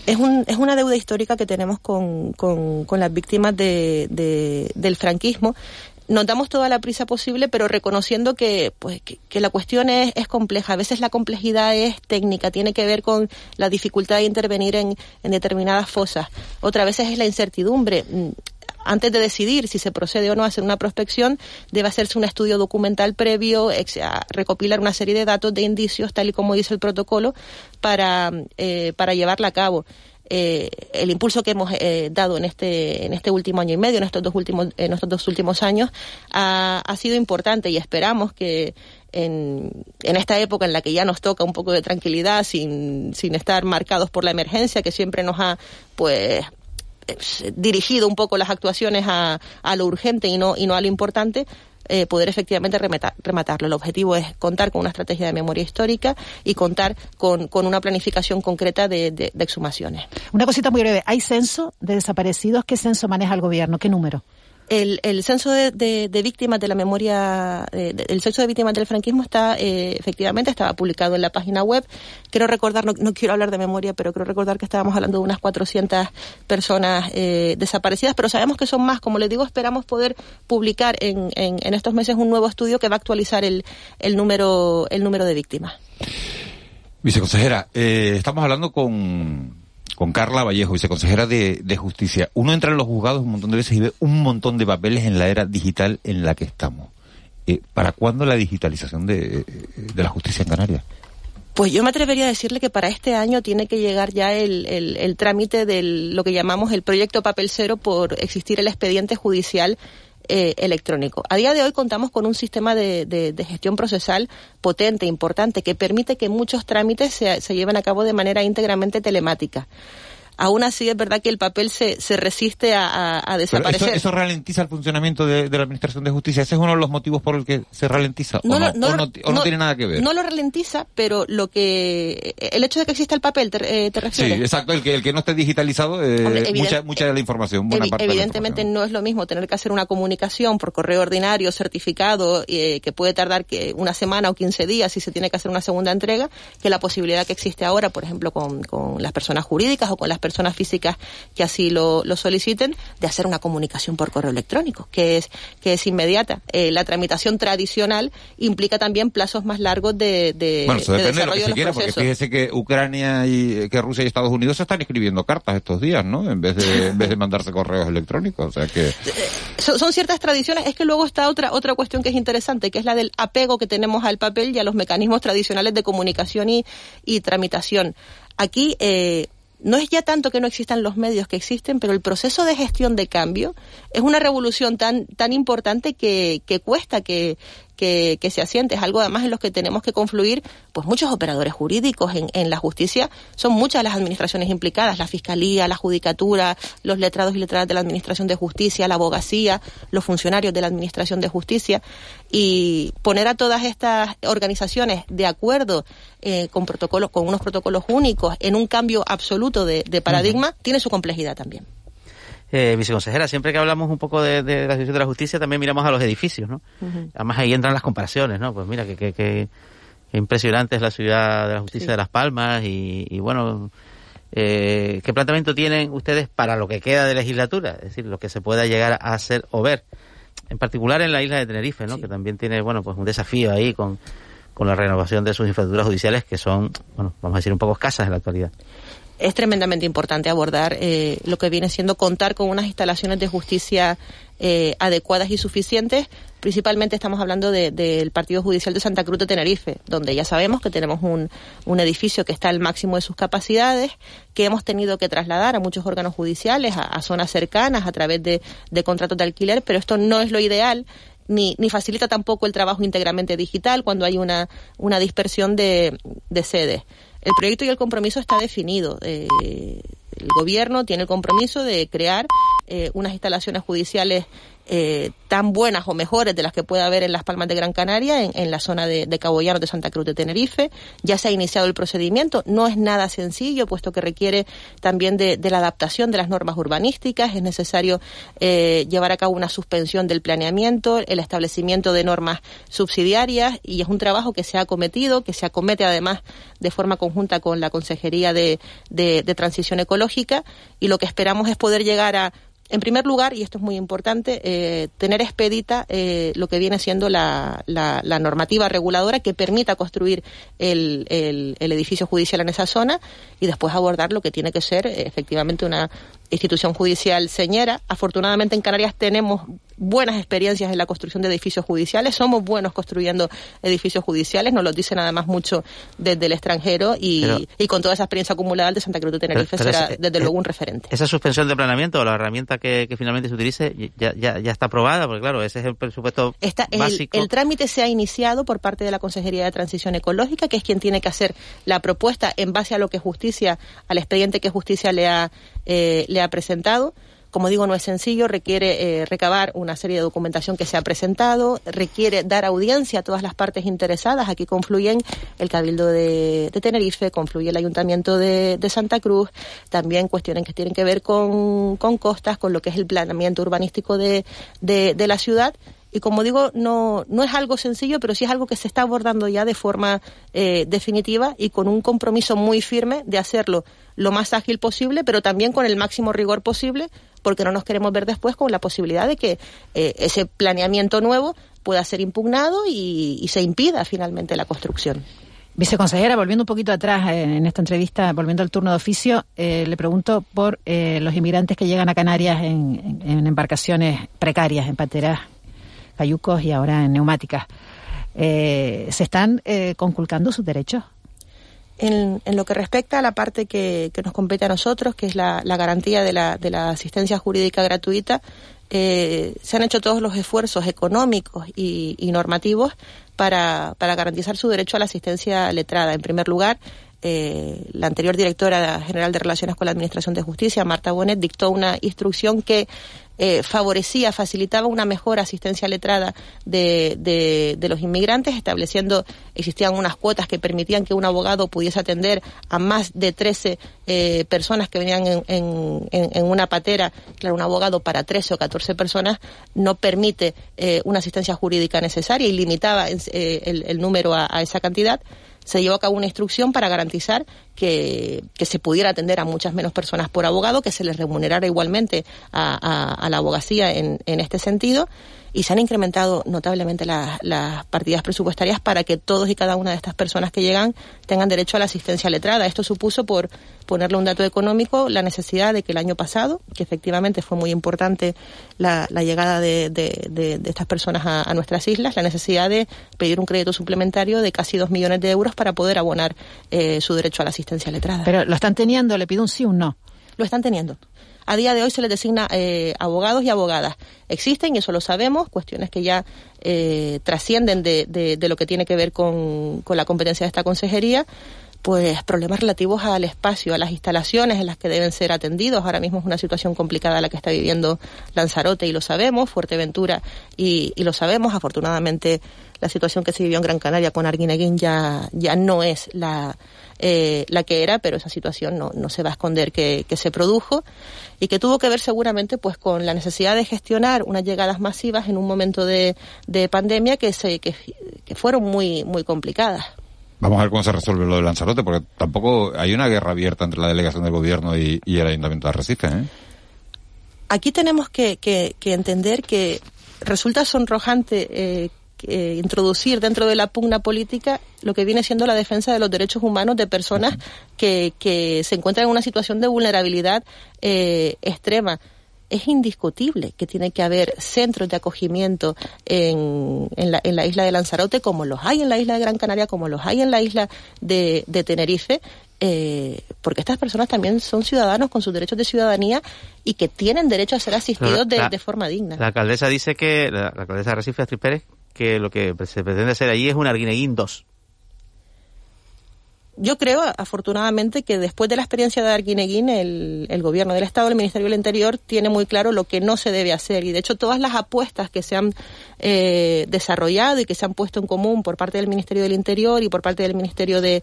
Es, un, es una deuda histórica que tenemos con, con, las víctimas de, del franquismo nos damos toda la prisa posible, pero reconociendo que, pues, que, la cuestión es, es compleja. A veces la complejidad es técnica, tiene que ver con la dificultad de intervenir en, en determinadas fosas. Otra veces es la incertidumbre antes de decidir si se procede o no a hacer una prospección, debe hacerse un estudio documental previo, recopilar una serie de datos, de indicios, tal y como dice el protocolo, para, eh, para llevarla a cabo. Eh, el impulso que hemos eh, dado en este en este último año y medio, en estos dos últimos en estos dos últimos años, ha, sido importante y esperamos que en, esta época en la que ya nos toca un poco de tranquilidad, sin, sin estar marcados por la emergencia que siempre nos ha pues dirigido un poco las actuaciones a, a lo urgente y no y no a lo importante, eh, poder efectivamente rematar, rematarlo. El objetivo es contar con una estrategia de memoria histórica y contar con, con una planificación concreta de, de, de, exhumaciones. Una cosita muy breve. ¿Hay censo de desaparecidos? ¿Qué censo maneja el gobierno? ¿Qué número? El, el censo de, de, de, víctimas de la memoria, de, el censo de víctimas del franquismo está, eh, efectivamente, estaba publicado en la página web. Quiero recordar, no, no, quiero hablar de memoria, pero quiero recordar que estábamos hablando de unas 400 personas eh, desaparecidas, pero sabemos que son más. Como les digo, esperamos poder publicar en, en, en estos meses un nuevo estudio que va a actualizar el, el, número, el número de víctimas. Viceconsejera, eh, estamos hablando con con Carla Vallejo, viceconsejera de, de Justicia. Uno entra en los juzgados un montón de veces y ve un montón de papeles en la era digital en la que estamos. Eh, ¿Para cuándo la digitalización de, de la justicia en Canarias? Pues yo me atrevería a decirle que para este año tiene que llegar ya el, el, el trámite de lo que llamamos el proyecto papel cero por existir el expediente judicial eh, electrónico. A día de hoy contamos con un sistema de, de, gestión procesal potente, importante, que permite que muchos trámites se, se lleven a cabo de manera íntegramente telemática aún así es verdad que el papel se, se resiste a, a, a desaparecer. Eso, eso, ralentiza el funcionamiento de, de, la Administración de Justicia. ¿Ese es uno de los motivos por el que se ralentiza? No, ¿O no, no, o no, o no tiene nada que ver? No lo ralentiza, pero lo que... El hecho de que exista el papel, ¿te, eh, te refieres? Sí, exacto. El que, el que no esté digitalizado, eh, Hombre, mucha, mucha de la información, buena evi parte Evidentemente la no es lo mismo tener que hacer una comunicación por correo ordinario, certificado, eh, que puede tardar que una semana o 15 días si se tiene que hacer una segunda entrega, que la posibilidad que existe ahora, por ejemplo, con, con las personas jurídicas o con las personas físicas que así lo, lo, soliciten, de hacer una comunicación por correo electrónico, que es, que es inmediata. Eh, la tramitación tradicional implica también plazos más largos de, de, bueno, eso de depende de lo que se quiera, porque fíjese que Ucrania y que Rusia y Estados Unidos se están escribiendo cartas estos días, ¿no? En vez de, en vez de mandarse correos electrónicos, o sea que... Eh, son, son ciertas tradiciones, es que luego está otra, otra cuestión que es interesante, que es la del apego que tenemos al papel y a los mecanismos tradicionales de comunicación y, y tramitación. Aquí, eh, no es ya tanto que no existan los medios que existen, pero el proceso de gestión de cambio es una revolución tan, tan importante que, que cuesta que, que, que, se asiente. Es algo además en los que tenemos que confluir, pues muchos operadores jurídicos en, en, la justicia. Son muchas las administraciones implicadas, la fiscalía, la judicatura, los letrados y letradas de la administración de justicia, la abogacía, los funcionarios de la administración de justicia. Y poner a todas estas organizaciones de acuerdo eh, con protocolos, con unos protocolos únicos, en un cambio absoluto de, de paradigma, uh -huh. tiene su complejidad también. Eh, viceconsejera, siempre que hablamos un poco de, de, la situación de la justicia, también miramos a los edificios, ¿no? Uh -huh. Además ahí entran las comparaciones, ¿no? Pues mira, que, que, que, impresionante es la ciudad de la justicia sí. de Las Palmas y, y bueno, eh, ¿qué planteamiento tienen ustedes para lo que queda de legislatura? Es decir, lo que se pueda llegar a hacer o ver. en particular en la isla de Tenerife, ¿no? Que también tiene, bueno, pues un desafío ahí con, con la renovación de sus infraestructuras judiciales que son, bueno, vamos a decir, un poco escasas en la actualidad es tremendamente importante abordar eh, lo que viene siendo contar con unas instalaciones de justicia eh, adecuadas y suficientes. Principalmente estamos hablando del Partido Judicial de Santa Cruz de Tenerife, donde ya sabemos que tenemos un, un, edificio que está al máximo de sus capacidades, que hemos tenido que trasladar a muchos órganos judiciales, a, zonas cercanas, a través de, de contratos de alquiler, pero esto no es lo ideal. Ni, ni, facilita tampoco el trabajo íntegramente digital cuando hay una, una dispersión de, de sedes. El proyecto y el compromiso está definido. Eh, el gobierno tiene el compromiso de crear eh, unas instalaciones judiciales eh, tan buenas o mejores de las que puede haber en las Palmas de Gran Canaria, en, la zona de, de Cabo Llano de Santa Cruz de Tenerife. Ya se ha iniciado el procedimiento. No es nada sencillo, puesto que requiere también de, la adaptación de las normas urbanísticas. Es necesario eh, llevar a cabo una suspensión del planeamiento, el establecimiento de normas subsidiarias y es un trabajo que se ha cometido, que se acomete además de forma conjunta con la Consejería de Transición Ecológica y lo que esperamos es poder llegar a en primer lugar, y esto es muy importante, eh, tener expedita eh, lo que viene siendo la, la, normativa reguladora que permita construir el, el, edificio judicial en esa zona y después abordar lo que tiene que ser eh, efectivamente una, institución judicial señera. Afortunadamente en Canarias tenemos buenas experiencias en la construcción de edificios judiciales, somos buenos construyendo edificios judiciales, nos lo dicen además mucho desde el extranjero y, y con toda esa experiencia acumulada de Santa Cruz de Tenerife será desde luego un referente. Esa suspensión de planeamiento o la herramienta que, finalmente se utilice ya, ya, ya, está aprobada, porque claro, ese es el presupuesto está, básico. El, trámite se ha iniciado por parte de la Consejería de Transición Ecológica, que es quien tiene que hacer la propuesta en base a lo que justicia, al expediente que justicia le ha, eh, le ha presentado. Como digo, no es sencillo, requiere eh, recabar una serie de documentación que se ha presentado, requiere dar audiencia a todas las partes interesadas. Aquí confluyen el Cabildo de, Tenerife, confluye el Ayuntamiento de, Santa Cruz, también cuestiones que tienen que ver con, costas, con lo que es el planeamiento urbanístico de la ciudad y como digo, no, no es algo sencillo, pero sí es algo que se está abordando ya de forma eh, definitiva y con un compromiso muy firme de hacerlo lo más ágil posible, pero también con el máximo rigor posible, porque no nos queremos ver después con la posibilidad de que eh, ese planeamiento nuevo pueda ser impugnado y, se impida finalmente la construcción. Viceconsejera, volviendo un poquito atrás eh, en esta entrevista, volviendo al turno de oficio, le pregunto por los inmigrantes que llegan a Canarias en, en embarcaciones precarias, en pateras cayucos y ahora en neumáticas. Eh, ¿Se están eh, conculcando sus derechos? En, lo que respecta a la parte que, nos compete a nosotros, que es la, garantía de la, de la, asistencia jurídica gratuita, eh, se han hecho todos los esfuerzos económicos y, normativos para, para, garantizar su derecho a la asistencia letrada. En primer lugar, la anterior directora general de Relaciones con la Administración de Justicia, Marta Bonet, dictó una instrucción que eh, favorecía, facilitaba una mejor asistencia letrada de, de, los inmigrantes, estableciendo, existían unas cuotas que permitían que un abogado pudiese atender a más de 13 eh, personas que venían en, en, en, una patera. Claro, un abogado para 13 o 14 personas no permite eh, una asistencia jurídica necesaria y limitaba el, el, número a esa cantidad se llevó a cabo una instrucción para garantizar que, se pudiera atender a muchas menos personas por abogado, que se les remunerara igualmente a, la abogacía en, en este sentido y se han incrementado notablemente las partidas presupuestarias para que todos y cada una de estas personas que llegan tengan derecho a la asistencia letrada. Esto supuso, por ponerle un dato económico, la necesidad de que el año pasado, que efectivamente fue muy importante la, llegada de, estas personas a, nuestras islas, la necesidad de pedir un crédito suplementario de casi dos millones de euros para poder abonar eh, su derecho a la asistencia letrada. Pero lo están teniendo, le pido un sí o un no. Lo están teniendo. A día de hoy se les designa eh, abogados y abogadas. Existen, y eso lo sabemos, cuestiones que ya eh, trascienden de, de, lo que tiene que ver con, con la competencia de esta consejería, pues problemas relativos al espacio, a las instalaciones en las que deben ser atendidos. Ahora mismo es una situación complicada la que está viviendo Lanzarote y lo sabemos, Fuerteventura y, y lo sabemos. Afortunadamente la situación que se vivió en Gran Canaria con Arguineguín ya, ya no es la, eh, la que era, pero esa situación no, no se va a esconder que, que, se produjo y que tuvo que ver seguramente pues con la necesidad de gestionar unas llegadas masivas en un momento de, de pandemia que, se, que, que fueron muy, muy complicadas. Vamos a ver cómo se resuelve lo de Lanzarote, porque tampoco hay una guerra abierta entre la delegación del gobierno y, el ayuntamiento de Arrecife. ¿eh? Aquí tenemos que, que, entender que resulta sonrojante eh, eh, introducir dentro de la pugna política lo que viene siendo la defensa de los derechos humanos de personas que, que se encuentran en una situación de vulnerabilidad eh, extrema es indiscutible que tiene que haber centros de acogimiento en, en, la, en, la, isla de Lanzarote, como los hay en la isla de Gran Canaria, como los hay en la isla de, de Tenerife, eh, porque estas personas también son ciudadanos con sus derechos de ciudadanía y que tienen derecho a ser asistidos de, La- de forma digna. La alcaldesa dice que, la, la alcaldesa de Recife, Astrid Pérez, que lo que se pretende hacer allí es un Arguineguín 2. Yo creo, afortunadamente, que después de la experiencia de Arguineguín, el, el gobierno del Estado, el Ministerio del Interior, tiene muy claro lo que no se debe hacer. Y, de hecho, todas las apuestas que se han eh, desarrollado y que se han puesto en común por parte del Ministerio del Interior y por parte del Ministerio de,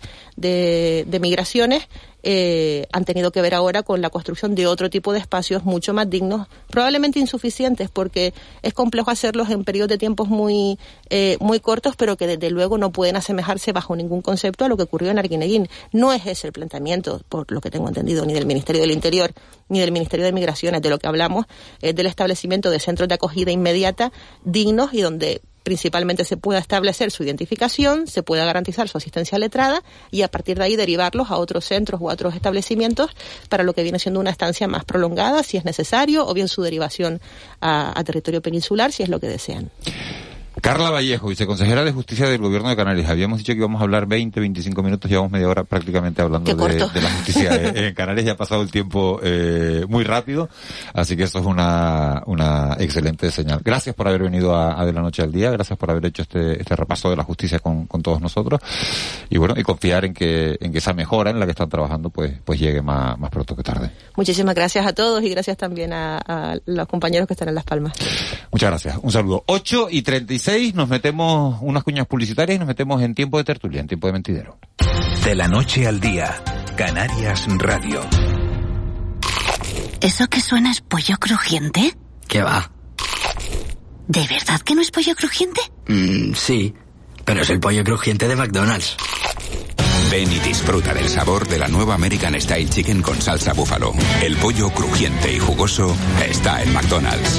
Migraciones eh, han tenido que ver ahora con la construcción de otro tipo de espacios mucho más dignos, probablemente insuficientes, porque es complejo hacerlos en periodos de tiempos muy, eh, muy cortos, pero que desde luego no pueden asemejarse bajo ningún concepto a lo que ocurrió en Arguineguín. No es ese el planteamiento, por lo que tengo entendido, ni del Ministerio del Interior ni del Ministerio de Migraciones. De lo que hablamos es del establecimiento de centros de acogida inmediata dignos y donde principalmente se pueda establecer su identificación, se pueda garantizar su asistencia letrada y a partir de ahí derivarlos a otros centros o a otros establecimientos para lo que viene siendo una estancia más prolongada, si es necesario, o bien su derivación a, territorio peninsular, si es lo que desean. Carla Vallejo, viceconsejera de Justicia del Gobierno de Canarias. Habíamos dicho que íbamos a hablar 20, 25 minutos, llevamos media hora prácticamente hablando de, la justicia. En Canarias ya ha pasado el tiempo eh, muy rápido, así que eso es una, una excelente señal. Gracias por haber venido a, a De la Noche al Día, gracias por haber hecho este, este repaso de la justicia con, con todos nosotros y bueno, y confiar en que, en que esa mejora en la que están trabajando pues, pues llegue más, más pronto que tarde. Muchísimas gracias a todos y gracias también a, a los compañeros que están en Las Palmas. Muchas gracias. Un saludo. 8 y 36, nos metemos unas cuñas publicitarias y nos metemos en tiempo de tertulia, en tiempo de mentidero. De la noche al día, Canarias Radio. ¿Eso que suena es pollo crujiente? ¿Qué va? ¿De verdad que no es pollo crujiente? Mm, sí, pero es el pollo crujiente de McDonald's. Ven y disfruta del sabor de la nueva American Style Chicken con salsa búfalo. El pollo crujiente y jugoso está en McDonald's.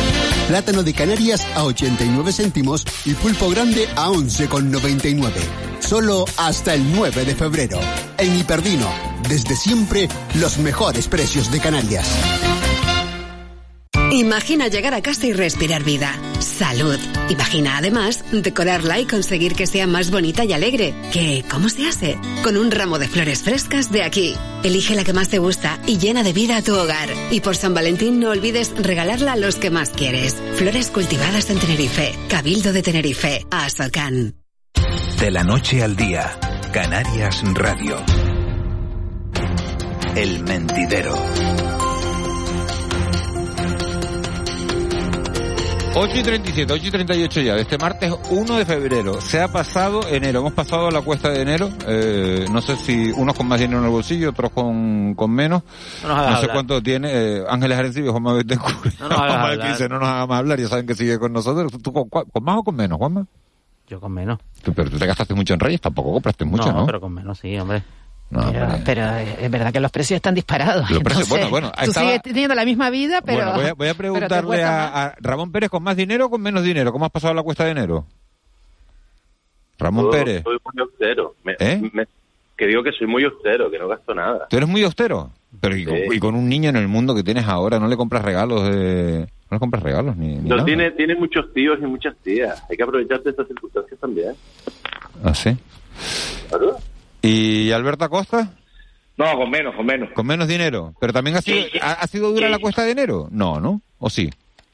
Plátano de Canarias a 89 céntimos y pulpo grande a 11,99. Solo hasta el 9 de febrero. En Hiperdino, desde siempre, los mejores precios de Canarias. Imagina llegar a casa y respirar vida. Salud. Imagina además decorarla y conseguir que sea más bonita y alegre. ¿Qué? ¿Cómo se hace? Con un ramo de flores frescas de aquí. Elige la que más te gusta y llena de vida a tu hogar. Y por San Valentín no olvides regalarla a los que más quieres. Flores cultivadas en Tenerife. Cabildo de Tenerife. Asocan. De la noche al día, Canarias Radio. El mentidero. 8 y 37, 8 y 38 ya, de este martes 1 de febrero. Se ha pasado enero, hemos pasado la cuesta de enero. Eh, no sé si unos con más dinero en el bolsillo, otros con, con menos. No No sé cuánto tiene. Eh, Ángeles Arencibio, Juanma Betancourt. No nos hagas no nos haga más hablar, ya saben que sigue con nosotros. ¿Tú con, con más o con menos, Juanma? Yo con menos. Pero tú te gastaste mucho en Reyes, tampoco compraste mucho, ¿no? pero con menos sí, hombre. No, pero, es verdad que los precios están disparados. Los precios- Entonces, bueno, bueno, Tú estaba- sigues teniendo la misma vida, pero. bueno, voy a, voy a preguntarle a, a Ramón Pérez con más dinero o con menos dinero. ¿Cómo has pasado la cuesta de enero? Ramón Yo Pérez, Soy muy austero. Me- ¿Eh? me- que digo que soy muy austero, que no gasto nada. tú eres muy austero. Pero y con, Sí. y con un niño en el mundo que tienes ahora, no le compras regalos de... No le compras regalos ni, ni No, nada. tiene, tiene muchos tíos y muchas tías. Hay que aprovechar de estas circunstancias también. ¿Ah, sí? ¿Claro? ¿Y Alberto Acosta? No, con menos, con menos. Con menos dinero. ¿Pero también ha sido, Sí, sí. ha, ha sido dura Sí. la cuesta de enero? No, ¿no? ¿O sí?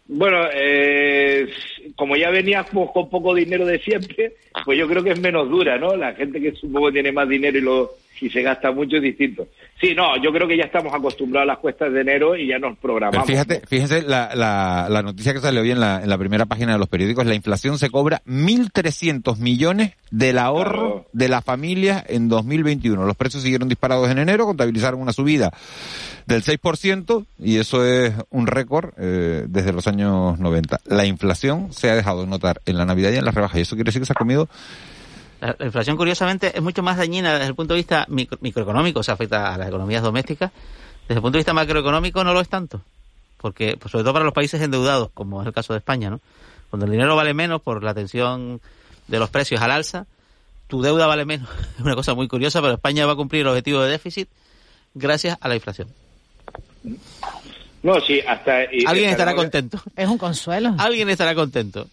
Bueno, eh, como ya veníamos con poco dinero de siempre, pues yo creo que es menos dura, ¿no? La gente que supongo tiene más dinero y lo si se gasta mucho es distinto. Sí, no, yo creo que ya estamos acostumbrados a las cuestas de enero y ya nos programamos. Pero fíjate, fíjense la, la, la noticia que sale hoy en la, en la primera página de los periódicos, la inflación se cobra 1.300 millones del ahorro de las familias en 2021. Los precios siguieron disparados en enero, contabilizaron una subida del 6% y eso es un récord eh, desde los años 90. La inflación se ha dejado notar en la Navidad y en las rebajas y eso quiere decir que se ha comido la, inflación, curiosamente, es mucho más dañina desde el punto de vista microeconómico, o sea, afecta a las economías domésticas. Desde el punto de vista macroeconómico no lo es tanto, porque pues, sobre todo para los países endeudados, como es el caso de España, ¿no? Cuando el dinero vale menos por la tensión de los precios al alza, tu deuda vale menos. Es una cosa muy curiosa, pero España va a cumplir el objetivo de déficit gracias a la inflación. No, sí, hasta... Alguien estará contento. Es un consuelo. Alguien estará contento.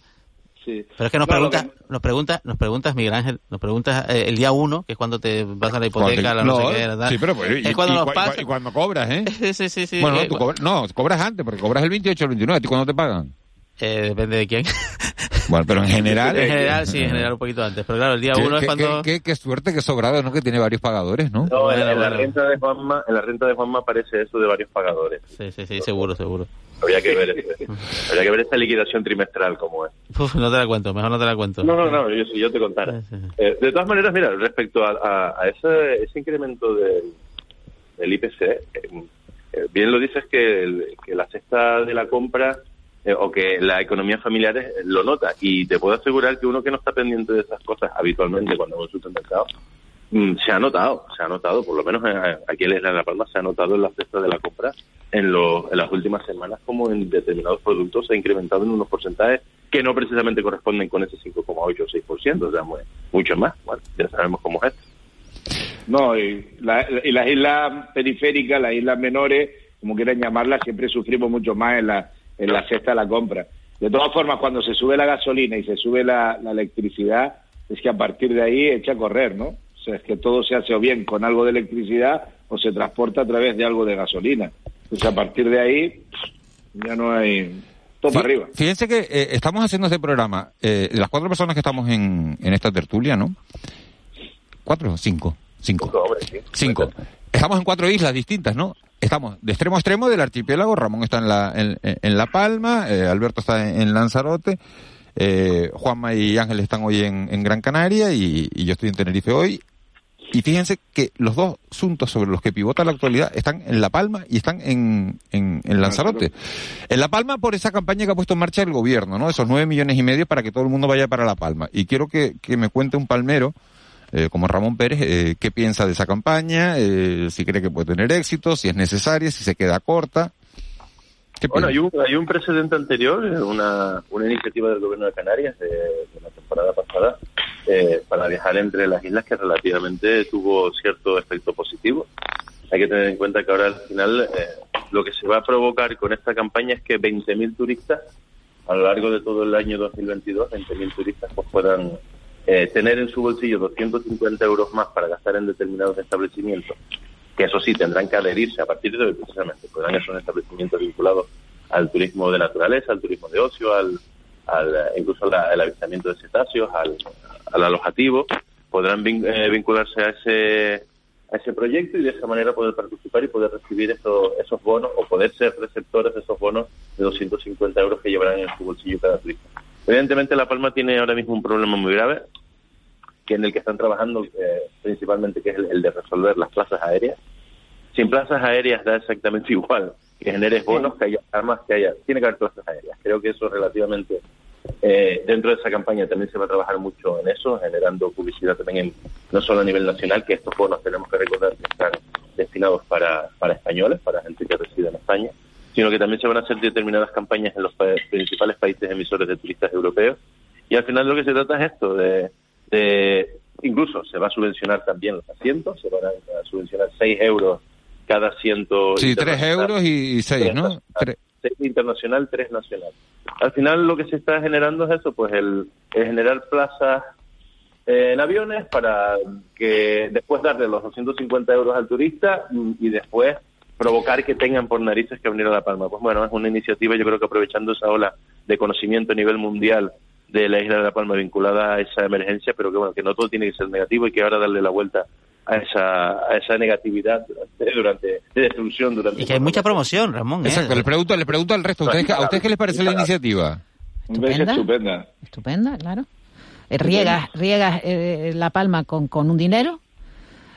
Pero es que nos preguntas, nos preguntas, nos preguntas, Miguel Ángel, nos preguntas eh, el día uno, que es cuando te vas a la hipoteca, la no, sé qué, ¿verdad? Sí, pero pues, es cuando y, nos pasa. Y cuando cobras, ¿eh? sí, sí, sí. Bueno, eh, no, tú cobras, no, cobras antes, porque cobras el 28 o el 29. ¿A ti cuándo te pagan? Eh, depende de quién. Bueno, pero en general. en general, sí, en general un poquito antes. Pero claro, el día uno es cuando. Qué, qué, suerte, qué sobrado, ¿no? Que tiene varios pagadores, ¿no? No, en, la renta de Juanma, en la renta de Juanma aparece eso de varios pagadores. Sí, sí, sí, seguro, seguro. Habría que ver, habría que ver esta liquidación trimestral como es. Uf, no te la cuento, mejor no te la cuento. No, no, no, yo, si yo te contara. Eh, de todas maneras, mira, respecto a, a, a ese, ese incremento del, del IPC, eh, eh, bien lo dices que, el, que la cesta de la compra o que la economía familiar lo nota. Y te puedo asegurar que uno que no está pendiente de esas cosas habitualmente cuando consulta el mercado, mm, se ha notado, se ha notado, por lo menos aquí en La Palma se ha notado en la cesta de la compra en, lo, las últimas semanas como en determinados productos se ha incrementado en unos porcentajes que no precisamente corresponden con ese 5,8 o 6%, o sea, mucho más. Bueno, ya sabemos cómo es No, y, la, y las islas periféricas, las islas menores, como quieran llamarlas, siempre sufrimos mucho más en la en la cesta de la compra. De todas formas, cuando se sube la gasolina y se sube la, electricidad, es que a partir de ahí echa a correr, ¿no? O sea, es que todo se hace o bien con algo de electricidad o se transporta a través de algo de gasolina. Entonces, a partir de ahí ya no hay... Todo para arriba. Fíjense que eh, estamos haciendo este programa, eh, las cuatro personas que estamos en, en esta tertulia, ¿no? ¿Cuatro o cinco? Cinco. Cinco. Estamos en cuatro islas distintas, ¿no? estamos de extremo a extremo del archipiélago. Ramón está en La, en, la Palma, eh, Alberto está en, Lanzarote, eh, Juanma y Ángel están hoy en, Gran Canaria y, yo estoy en Tenerife hoy. Y fíjense que los dos asuntos sobre los que pivota la actualidad están en La Palma y están en, en, Lanzarote. En La Palma por esa campaña que ha puesto en marcha el gobierno, ¿no? Esos nueve millones y medio para que todo el mundo vaya para La Palma. Y quiero que, que me cuente un palmero eh, como Ramón Pérez, eh, qué piensa de esa campaña, eh, si cree que puede tener éxito, si es necesaria, si se queda corta. Bueno, hay un, hay un precedente anterior, una, una iniciativa del gobierno de Canarias de, la temporada pasada para viajar entre las islas que relativamente tuvo cierto efecto positivo. Hay que tener en cuenta que ahora al final lo que se va a provocar con esta campaña es que 20.000 turistas a lo largo de todo el año 2022, 20.000 turistas pues puedan eh, tener en su bolsillo 250 euros más para gastar en determinados establecimientos, que eso sí tendrán que adherirse a partir de hoy precisamente, podrán ser establecimientos vinculados al turismo de naturaleza, al turismo de ocio, al, al incluso al, avistamiento de cetáceos, al, al alojativo, podrán eh, vincularse a ese a ese proyecto y de esa manera poder participar y poder recibir esos, esos bonos o poder ser receptores de esos bonos de 250 euros que llevarán en su bolsillo cada turista. Evidentemente La Palma tiene ahora mismo un problema muy grave, que en el que están trabajando eh, principalmente, que es el, de resolver las plazas aéreas. Sin plazas aéreas da exactamente igual que generes bonos, que haya armas, que haya... Tiene que haber plazas aéreas. Creo que eso relativamente... Eh, dentro de esa campaña también se va a trabajar mucho en eso, generando publicidad también en, no solo a nivel nacional, que estos bonos tenemos que recordar que están destinados para, para españoles, para gente que reside en España, sino que también se van a hacer determinadas campañas en los principales países emisores de turistas europeos. Y al final lo que se trata es esto, de, incluso se va a subvencionar también los asientos, se van a, subvencionar 6 euros cada asiento. Sí, 3 euros y 6, ¿no? 6 internacional, 3 nacional. Al final lo que se está generando es eso, pues el, generar plazas en aviones para que después darle los 250 euros al turista y después provocar que tengan por narices que venir a La Palma. Pues bueno, es una iniciativa, yo creo que aprovechando esa ola de conocimiento a nivel mundial de la isla de La Palma vinculada a esa emergencia, pero que bueno, que no todo tiene que ser negativo y que ahora darle la vuelta a esa, a esa negatividad durante, de destrucción durante y que hay mucha promoción Ramón ¿eh? exacto le pregunto le pregunto al resto ¿a ustedes, ¿a ustedes qué les parece la iniciativa? Estupenda. estupenda estupenda claro eh, riegas riegas eh, la palma con, con un dinero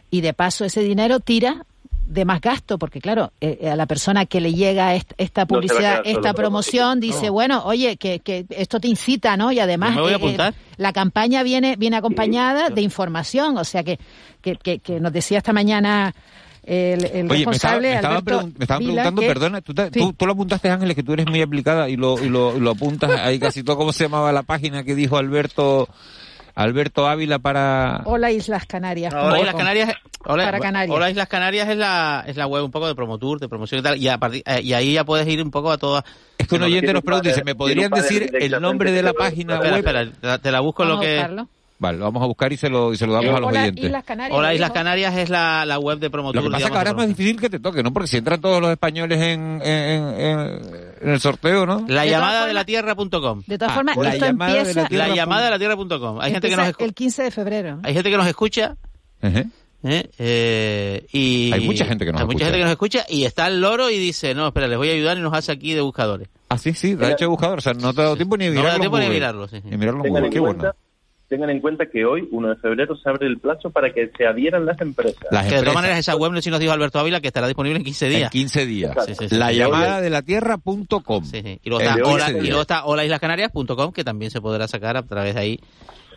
y de paso ese dinero tira de más gasto, porque claro, eh, a la persona que le llega esta, publicidad, esta promoción, dice, bueno, oye, que, que, esto te incita, ¿no? Y además eh, la campaña viene, viene acompañada de información, o sea que, que, que, nos decía esta mañana el, el responsable. Me, estaba, preguntando, perdona, ¿tú, tú, lo apuntaste, Ángeles, que tú eres muy aplicada y lo, y lo, lo apuntas ahí casi todo, ¿cómo se llamaba la página que dijo Alberto? Alberto Ávila para... Hola Islas Canarias. Hola Islas Canarias. Hola, Canarias. Islas Canarias es la, es la web un poco de Promotour, de promoción y tal. Y, a eh, y ahí ya puedes ir un poco a todas... Es que un oyente nos pregunta, dice, ¿me podrían decir el nombre de la página web? Espera, te la busco en lo que... Vale, lo vamos a buscar y se lo, y se lo damos a los Hola, oyentes. Islas Canarias, Hola Islas Canarias es la, la web de Promotour. Lo que pasa es que ahora es más difícil que te toque, ¿no? Porque si entran todos los españoles en, en, en, en el sorteo, ¿no? La de llamada de la tierra.com. De todas ah, formas, esto empieza... La, llamada de la tierra.com. Hay gente que nos El 15 de febrero. Hay gente que nos escucha. ¿eh? Eh, y hay mucha gente que nos hay escucha. mucha gente que nos escucha y está el loro y dice, no, espera, les voy a ayudar y nos hace aquí de buscadores. Ah, sí, sí, de hecho de buscadores. O sea, no te ha dado tiempo ni de mirarlo. No te da tiempo ni de mirarlo, sí, sí. Ni mirarlo. Qué bueno tengan en cuenta que hoy, 1 de febrero, se abre el plazo para que se adhieran las empresas. que de todas maneras esa web si nos dijo Alberto Ávila que estará disponible en 15 días. En 15 días. la llamada de la tierra.com. Sí, Y luego está, hola, y luego está holaislascanarias.com que también se podrá sacar a través de ahí,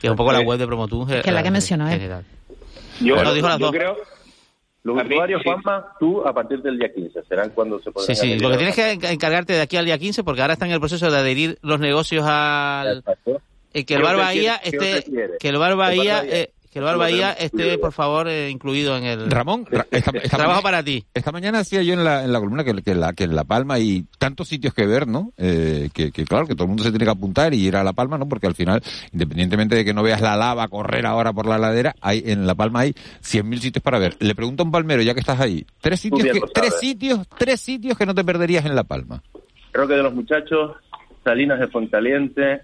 que es un poco la web de Promotun. Que es la que mencionó él. Yo, bueno, dijo las yo dos. creo... Los usuarios, Juanma, tú a partir del día 15 serán cuando se podrán Sí, sí, lo que tienes que encargarte de aquí al día 15 porque ahora están en el proceso de adherir los negocios al, Exacto eh, que el Bar Bahía esté, que el Bar Bahía, eh, que el Bar Bahía esté, por favor, eh, incluido en el... Ramón, esta, trabajo para ti. Esta mañana hacía yo en la, en la columna que, que, la, que en La Palma hay tantos sitios que ver, ¿no? Eh, que, que, claro, que todo el mundo se tiene que apuntar y ir a La Palma, ¿no? Porque al final, independientemente de que no veas la lava correr ahora por la ladera, hay en La Palma hay 100.000 sitios para ver. Le pregunto a un palmero, ya que estás ahí, tres sitios, que, tres sitios, tres sitios que no te perderías en La Palma. Roque de los Muchachos, Salinas de Fontaliente,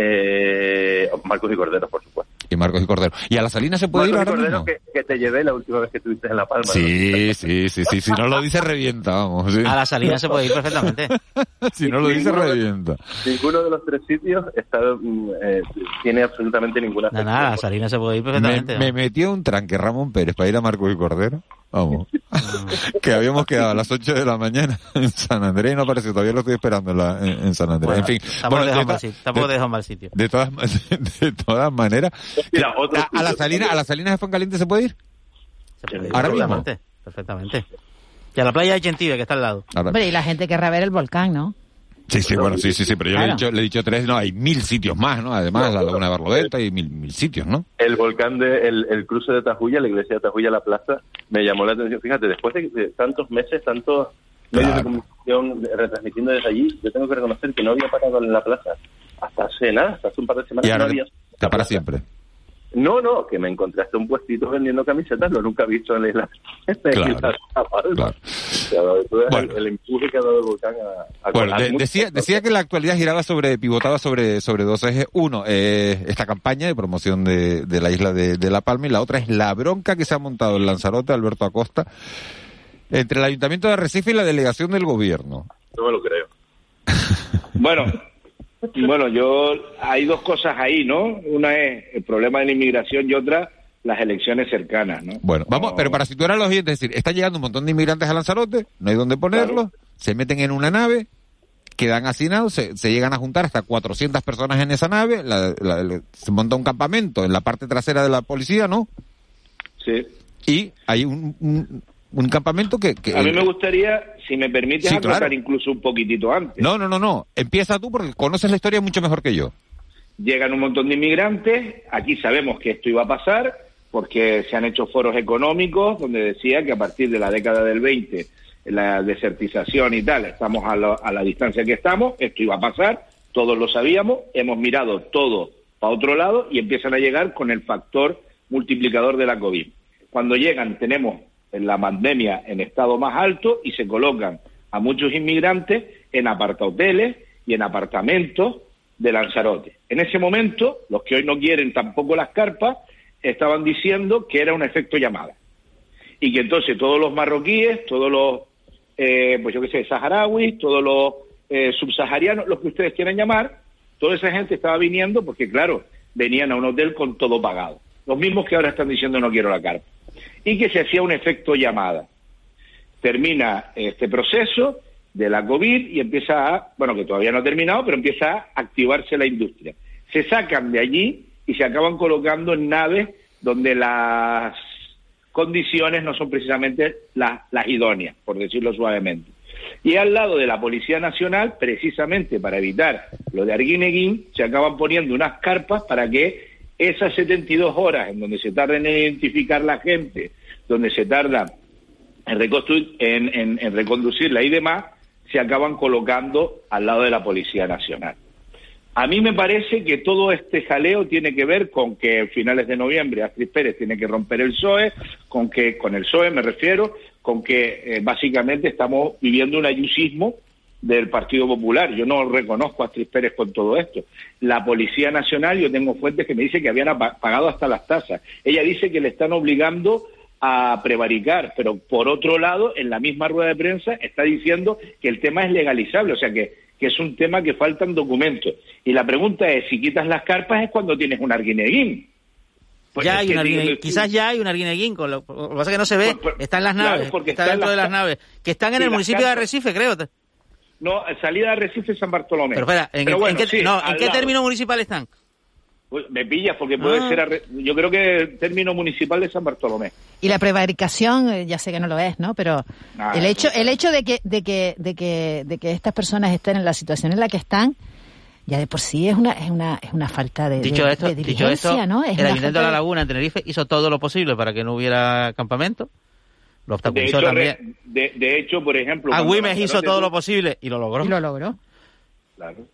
eh, Marcos y Cordero, por supuesto. Y Marcos y Cordero. ¿Y a la Salina se puede ir ahora Cordero Que, que, te llevé la última vez que estuviste en La Palma. Sí, sí, sí, sí. Si no lo dice, revienta, vamos. A la Salina se puede ir perfectamente. si no lo dice, revienta. Ninguno de los tres sitios está, mm, eh, tiene absolutamente ninguna... Nada, nada, la Salina se puede ir perfectamente. Me, me metió un tranque Ramón Pérez para ir a Marcos y Cordero. Vamos. que habíamos quedado a las 8 de la mañana en San Andrés y no apareció. Todavía lo estoy esperando en, la, en, San Andrés. en fin. Tampoco, bueno, de, mal sitio. De todas, de todas maneras. a, la salina, ¿A la salina de Foncaliente se puede ir? Ahora mismo. Perfectamente. Y a la playa de Gentive, que está al lado. Hombre, y la gente querrá ver el volcán, ¿no? Sí, sí, bueno, sí, sí, sí, pero yo le, he dicho, le he dicho tres, no, hay mil sitios más, ¿no? Además, la Laguna de Barloventa hay mil, mil sitios, ¿no? El volcán de, el, el cruce de Tajuya, la iglesia de Tajuya, la plaza, me llamó la atención. Fíjate, después de, tantos meses, tantos medios de comunicación retransmitiendo desde allí, yo tengo que reconocer que no había parado en la plaza hasta hace nada, hasta hace un par de semanas. Y no había. para siempre. No, no, que me encontraste un puestito vendiendo camisetas, lo nunca he visto en la isla. Claro, El, empuje que ha dado el volcán a, Bueno, decía, decía que la actualidad giraba sobre, pivotaba sobre, sobre dos ejes. Uno, eh, esta campaña de promoción de, de la isla de, de, La Palma y la otra es la bronca que se ha montado en Lanzarote, Alberto Acosta, entre el Ayuntamiento de Arrecife y la delegación del gobierno. No me lo creo. bueno, bueno, yo hay dos cosas ahí, ¿no? Una es el problema de la inmigración y otra las elecciones cercanas, ¿no? Bueno, vamos, pero para situar a los oyentes, es decir, está llegando un montón de inmigrantes a Lanzarote, no hay dónde ponerlos, se meten en una nave, quedan hacinados, se, llegan a juntar hasta 400 personas en esa nave, se monta un campamento en la parte trasera de la policía, ¿no? Sí. Y hay un, un campamento que, A mí me gustaría, si me permites, sí, incluso un poquitito antes. No, no, no, no. Empieza tú porque conoces la historia mucho mejor que yo. Llegan un montón de inmigrantes, aquí sabemos que esto iba a pasar, porque se han hecho foros económicos donde decía que a partir de la década del 20, la desertización y tal, estamos a la, a la distancia que estamos, esto iba a pasar, todos lo sabíamos, hemos mirado todo para otro lado y empiezan a llegar con el factor multiplicador de la COVID. Cuando llegan tenemos en la pandemia en estado más alto y se colocan a muchos inmigrantes en apartahoteles y en apartamentos de Lanzarote. En ese momento, los que hoy no quieren tampoco las carpas, estaban diciendo que era un efecto llamada. Y que entonces todos los marroquíes, todos los, eh, pues yo qué sé, saharauis, todos los eh, subsaharianos, los que ustedes quieran llamar, toda esa gente estaba viniendo porque, claro, venían a un hotel con todo pagado. Los mismos que ahora están diciendo no quiero la carpa. Y que se hacía un efecto llamada. Termina este proceso de la COVID y empieza a, bueno, que todavía no ha terminado, pero empieza a activarse la industria. Se sacan de allí y se acaban colocando en naves donde las condiciones no son precisamente las, idóneas, por decirlo suavemente. Y al lado de la Policía Nacional, precisamente para evitar lo de Arguineguín, se acaban poniendo unas carpas para que esas 72 horas en donde se tarda en identificar la gente, donde se tarda en, en, en reconducirla y demás, se acaban colocando al lado de la Policía Nacional. A mí me parece que todo este jaleo tiene que ver con que a finales de noviembre Astrid Pérez tiene que romper el PSOE, con que, con el PSOE me refiero, con que eh, básicamente estamos viviendo un ayusismo del Partido Popular. Yo no reconozco a Astrid Pérez con todo esto. La Policía Nacional, yo tengo fuentes que me dicen que habían pagado hasta las tasas. Ella dice que le están obligando a prevaricar, pero por otro lado, en la misma rueda de prensa está diciendo que el tema es legalizable, o sea que que es un tema que faltan documentos. Y la pregunta es, si quitas las carpas es cuando tienes un arguineguín. Pues ya hay un quizás ya hay un arguineguín, con lo, que pasa es que no se ve, está en las naves, está, dentro de las naves, que están en el municipio de Arrecife, creo. No, salida de Arrecife San Bartolomé. Pero espera, ¿en, qué, no, ¿en qué término municipal están? Me pillas porque puede ah. ser, yo creo que el término municipal de San Bartolomé. Y la prevaricación, eh, ya sé que no lo es, ¿no? Pero el hecho, el hecho de que, de que, de que, de que estas personas estén en la situación en la que están, ya de por sí es una, es una, es una falta de, dicho esto, dicho esto, ¿no? el Ayuntamiento de la Laguna en Tenerife hizo todo lo posible para que no hubiera campamento. Lo obstaculizó también. de, hecho, por ejemplo... Agüimes hizo todo lo posible y lo logró. Y lo logró. Claro.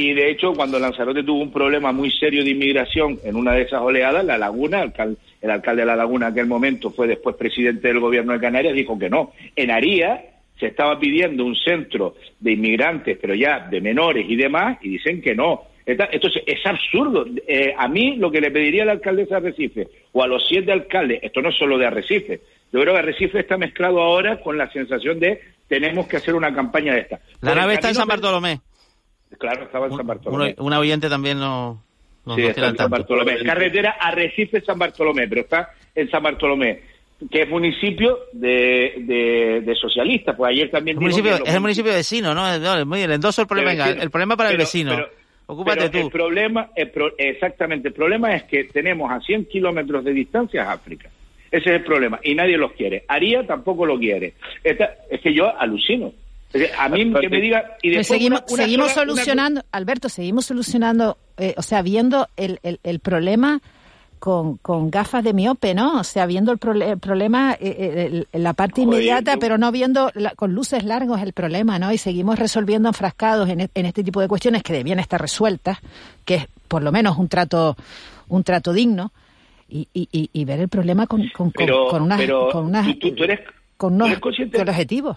Y de hecho, cuando Lanzarote tuvo un problema muy serio de inmigración en una de esas oleadas, La Laguna, el alcalde de La Laguna en aquel momento fue después presidente del gobierno de Canarias, dijo que no. En Aría se estaba pidiendo un centro de inmigrantes, pero ya de menores y demás, y dicen que no. Entonces, es absurdo. Eh, a mí lo que le pediría al alcalde de Arrecife, o a los siete alcaldes, esto no es solo de Arrecife, yo creo que Arrecife está mezclado ahora con la sensación de tenemos que hacer una campaña de esta. La nave está en San Bartolomé. Claro, estaba en San Bartolomé. Un, oyente también no. sí, está en San Bartolomé. Carretera Arrecife San Bartolomé, pero está en San Bartolomé, que es municipio de, de, socialistas. Pues ayer también. Es, municipio, es el municipio vecino, ¿no? no muy el endoso el problema. el problema para el vecino. Ocúpate tú. El problema, exactamente, el problema es que tenemos a 100 kilómetros de distancia África. Ese es el problema. Y nadie los quiere. Aría tampoco lo quiere. es que yo alucino. A mí que me diga... Y después seguimos, seguimos solucionando, Alberto, seguimos solucionando, eh, o sea, viendo el, el, problema con, con, gafas de miope, ¿no? O sea, viendo el, problema en eh, la parte inmediata, pero no viendo con luces largos el problema, ¿no? Y seguimos resolviendo enfrascados en, en, este tipo de cuestiones que debían estar resueltas, que es por lo menos un trato, un trato digno, y, y, y ver el problema con, con, con, con unas, con unas, con unos objetivos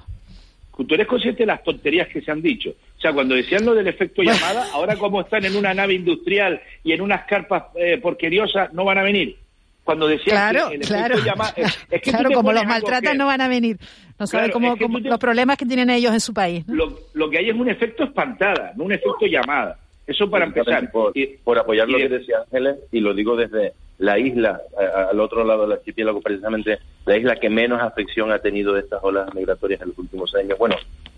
tú eres consciente de las tonterías que se han dicho. O sea, cuando decían lo del efecto llamada, ahora como están en una nave industrial y en unas carpas eh, porqueriosas, no van a venir. Cuando decían que el efecto llamada... Es, que claro, como los maltratan no van a venir. No saben cómo, los problemas que tienen ellos en su país. Lo, lo, que hay es un efecto espantada, no un efecto llamada. Eso para empezar. Por, por apoyar lo que decía Ángeles, y lo digo desde la isla, al otro lado del archipiélago, precisamente la isla que menos afección ha tenido de estas olas migratorias en los últimos años. Bueno,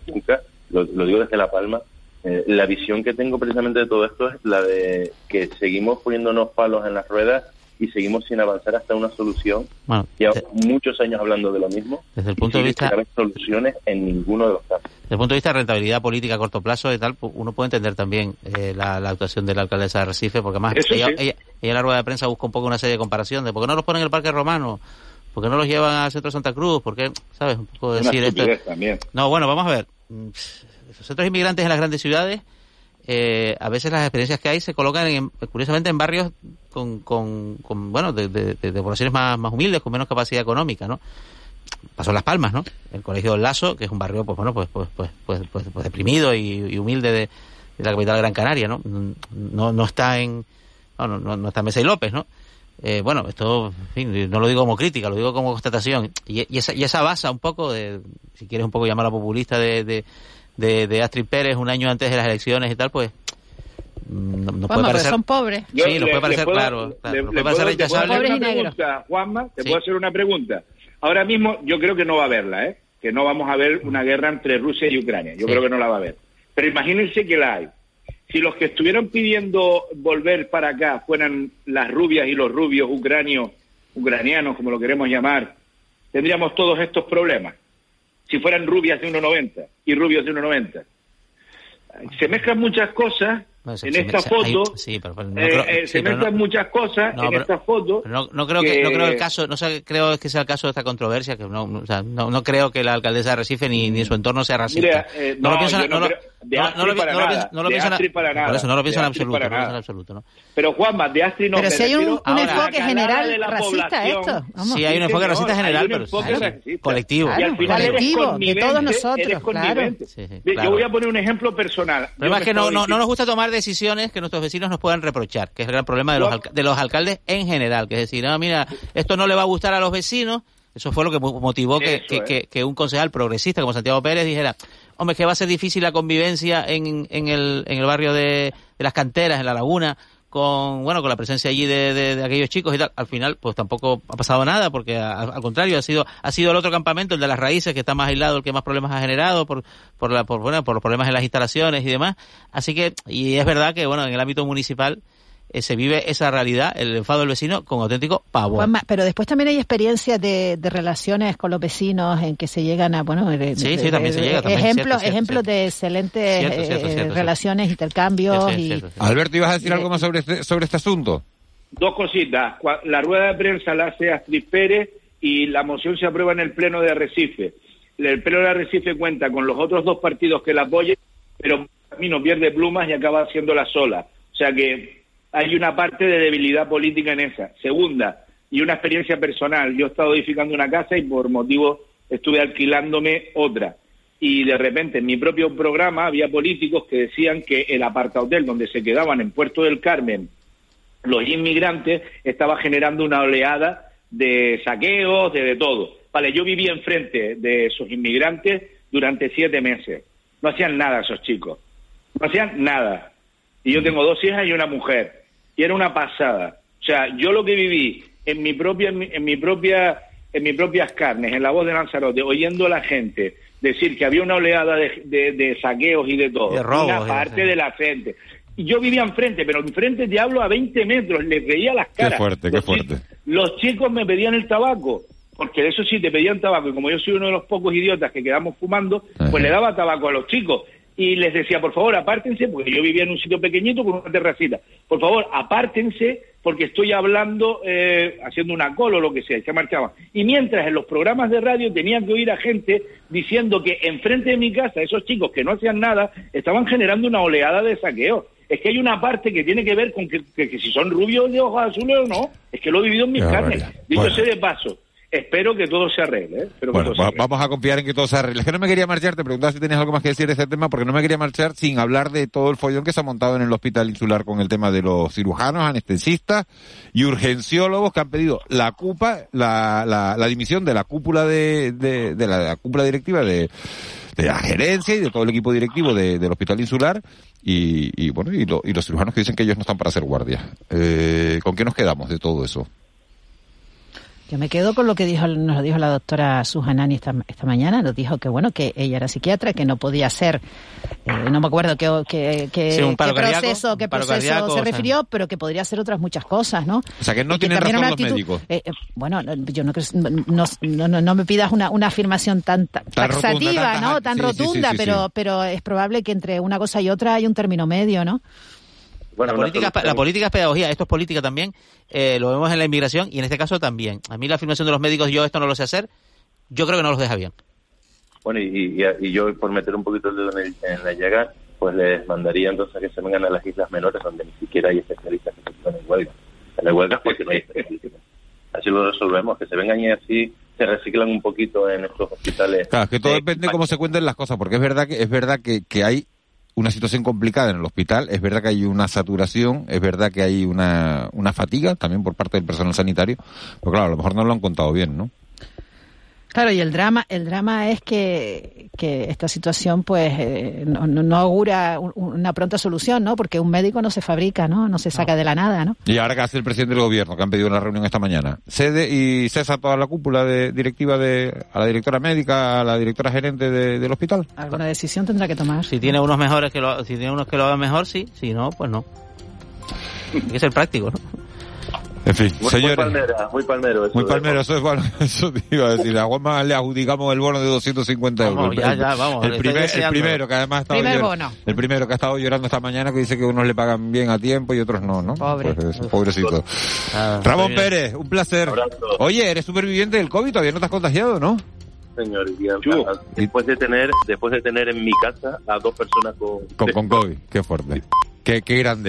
nunca, lo, digo desde La Palma. Eh, la visión que tengo precisamente de todo esto es la de que seguimos poniéndonos palos en las ruedas y seguimos sin avanzar hasta una solución. Bueno, ya muchos años hablando de lo mismo. Desde el punto de vista de soluciones en ninguno de los casos. Desde el punto de vista de rentabilidad política a corto plazo y tal, uno puede entender también eh, la, actuación de la alcaldesa de Recife, porque más ella, ella, en la rueda de prensa busca un poco una serie de comparaciones de por qué no los ponen en el Parque Romano, por qué no los llevan al centro de Santa Cruz, por qué, ¿sabes? Un poco decir esto. También. No, bueno, vamos a ver. Los centros inmigrantes en las grandes ciudades eh, a veces las experiencias que hay se colocan en, curiosamente en barrios con, con, bueno de, de, poblaciones más, más humildes con menos capacidad económica no pasó Las Palmas no el colegio del Lazo que es un barrio pues bueno pues pues pues pues, pues, pues deprimido y, humilde de, la capital de Gran Canaria no no, no está en no, no, no está Mesa y López no eh, bueno, esto, en fin, no lo digo como crítica, lo digo como constatación. Y, y esa, y esa basa un poco de, si quieres un poco llamarla populista, de, de, de, de Astrid Pérez un año antes de las elecciones y tal, pues mm, no, no puede parecer... son pobres. Sí, nos puede parecer, puedo- claro, claro, le- nos le puede parecer puedo- te puedo rechazable. hacer una pregunta, Juanma, te puedo hacer una pregunta. Ahora mismo yo creo que no va a haberla, ¿eh? Que no vamos a ver una guerra entre Rusia y Ucrania. Yo Sí. creo que no la va a haber. Pero imagínense que la hay. Si los que estuvieron pidiendo volver para acá fueran las rubias y los rubios ucranios, ucranianos, como lo queremos llamar, tendríamos todos estos problemas. Si fueran rubias de 1,90 y rubios de 1,90. Se mezclan muchas cosas Bueno, se- en se- esta se- foto. ahí- sí, pero- pero no eh, creo- eh, sí, se pero mezclan no- muchas cosas No, en pero- esta foto. No, no creo que, no creo el caso, no sé, creo que sea el caso de esta controversia, que no, no, o sea, no, no creo que la alcaldesa de Recife ni, ni su entorno sea racista. Mira, eh, no, lo no, pienso, no lo- creo- de no- no Astrid lo pi- para nada, pienso- pienso Por eso no lo pienso en absoluto, no pienso en absoluto, ¿no? Pero Juanma, de Astrid no Pero si hay un, un enfoque general de la racista población. esto. Vamos. Sí, hay un enfoque racista hay general, pero colectivo. Colectivo, de todos nosotros, claro. Yo voy a poner un ejemplo personal. Yo es que no, estoy- no, no nos gusta tomar decisiones que nuestros vecinos nos puedan reprochar, que es el gran problema de los, alca- de los alcaldes en general, que es decir, ah, mira, esto no le va a gustar a los vecinos, eso fue lo que mo- motivó que, Eso que, que- que un concejal progresista como Santiago Pérez dijera, hombre, que va a ser difícil la convivencia en, en, el, en el barrio de, de las canteras, en la laguna, con bueno con la presencia allí de, de- de aquellos chicos y tal al final pues tampoco ha pasado nada porque al contrario ha sido ha sido el otro campamento el de las raíces que está más aislado el que más problemas ha generado por por la por, bueno, por los problemas en las instalaciones y demás. Así que y es verdad que bueno en el ámbito municipal eh, se vive esa realidad el enfado del vecino con auténtico pavor Juanma, pero después también hay experiencias de, de relaciones con los vecinos en que se llegan a, bueno, Sí, de- sí, también se llega, también, ejemplos, cierto, cierto, ejemplos de excelentes Cierto, cierto, eh, cierto, cierto. relaciones, intercambios y cierto, Alberto, ¿ibas a decir algo más sobre este, sobre este asunto? Dos cositas. Cua- La rueda de prensa la hace Astrid Pérez y la moción se aprueba en el Pleno de Arrecife. El Pleno de Arrecife cuenta con los otros dos partidos que la apoyen, pero Camino pierde plumas y acaba haciéndola sola. O sea que hay una parte de debilidad política en esa. Segunda, y una experiencia personal. Yo he estado edificando una casa y por motivo estuve alquilándome otra. Y de repente en mi propio programa había políticos que decían que el apartahotel donde se quedaban en Puerto del Carmen los inmigrantes estaba generando una oleada de saqueos, de, de todo. Vale, yo vivía enfrente de esos inmigrantes durante siete meses. No hacían nada esos chicos. No hacían nada. Y yo tengo dos hijas y una mujer. Y era una pasada. O sea, yo lo que viví en mi propia, en mi, en mi propia, en mis propias carnes, en la voz de Lanzarote, oyendo a la gente decir que había una oleada de, de- de saqueos y de todo. De robos, una parte de la gente. Y yo vivía enfrente, pero enfrente te hablo a 20 metros, les veía las Qué caras. fuerte, qué Los chi- fuerte. Los chicos me pedían el tabaco, porque de eso sí te pedían tabaco, y como yo soy uno de los pocos idiotas que quedamos fumando, pues le daba tabaco a los chicos. Y les decía, por favor, apártense, porque yo vivía en un sitio pequeñito con una terracita. Por favor, apártense, porque estoy hablando, eh, haciendo una cola o lo que sea, y se marchaban. Y mientras en los programas de radio tenían que oír a gente diciendo que enfrente de mi casa, esos chicos que no hacían nada, estaban generando una oleada de saqueo. Es que hay una parte que tiene que ver con que, que- que si son rubios de ojos azules o no, es que lo he vivido en mis carnes. Dicho Bueno. sea de paso, espero que todo se arregle. ¿eh? Espero que Bueno, todo se va- arregle. vamos a confiar en que todo se arregle. Es que no me quería marchar, te preguntaba si tenías algo más que decir de este tema, porque no me quería marchar sin hablar de todo el follón que se ha montado en el hospital insular con el tema de los cirujanos, anestesistas y urgenciólogos que han pedido la CUPA, la, la, la dimisión de la cúpula de, de, de la, la cúpula directiva de, de la gerencia y de todo el equipo directivo de- del hospital insular y, y bueno, y, lo- y los cirujanos que dicen que ellos no están para ser guardias. Eh, ¿Con qué nos quedamos de todo eso? Yo me quedo con lo que dijo, nos lo dijo la doctora Sujanani esta, esta mañana. Nos dijo que bueno que ella era psiquiatra, que no podía ser, eh, no me acuerdo qué, qué, qué- Sí, un paro qué cardíaco, proceso, qué proceso cardíaco, se o sea. refirió, pero que podría ser otras muchas cosas, ¿no? O sea, que no Y tienen razón una los actitud- médicos. eh, eh, bueno, no, yo no, creo- no, no, no, no me pidas una, una afirmación tan, ta- Tan rotunda, taxativa, tan ¿no? Tan Sí, rotunda, sí. pero pero es probable que entre una cosa y otra hay un término medio, ¿no? La, política, es- la política es pedagogía, esto es política también, eh, lo vemos en la inmigración y en este caso también. A mí la afirmación de los médicos, yo esto no lo sé hacer, yo creo que no los deja bien. Bueno, y, y- y yo por meter un poquito el dedo en, el- en la llaga, pues les mandaría entonces que se vengan a las islas menores donde ni siquiera hay especialistas que se en huelga. En la huelga porque no hay especialistas. Así lo resolvemos, que se vengan y así se reciclan un poquito en estos hospitales. Claro, que todo de depende de cómo se cuenten las cosas, porque es verdad que es verdad que, que hay una situación complicada en el hospital, es verdad que hay una saturación, es verdad que hay una, una fatiga también por parte del personal sanitario, pero claro, a lo mejor no lo han contado bien, ¿no? Claro, y el drama, el drama es que, que esta situación pues eh, no, no, augura una pronta solución, ¿no? Porque un médico no se fabrica, ¿no? No se saca de la nada, ¿no? Y ahora que hace el presidente del gobierno, que han pedido una reunión esta mañana, cede y cesa toda la cúpula de directiva de, a la directora médica, a la directora gerente del hospital. Alguna decisión tendrá que tomar. Si tiene unos mejores que lo, si tiene unos que lo hagan mejor, sí, si no, pues no. Hay que ser práctico, ¿no? En fin, muy, señores. Muy palmera, muy palmero. Eso muy palmero, eso es bueno, eso te iba a decir. A Juanma le adjudicamos el bono de 250 euros. Vamos, ya, ya, vamos. El, primer, el primero que además ha estado Primer llorando, bono. El primero que ha estado llorando esta mañana que dice que unos le pagan bien a tiempo y otros no, ¿no? Pobre. Pues eso, pobrecito. Ah, Ramón. Pérez, un placer. Abrazo. Oye, eres superviviente del COVID, todavía no te has contagiado, ¿no? Señor, y después de tener, después de tener en mi casa a dos personas con, Con, con COVID, qué fuerte. Qué, qué grande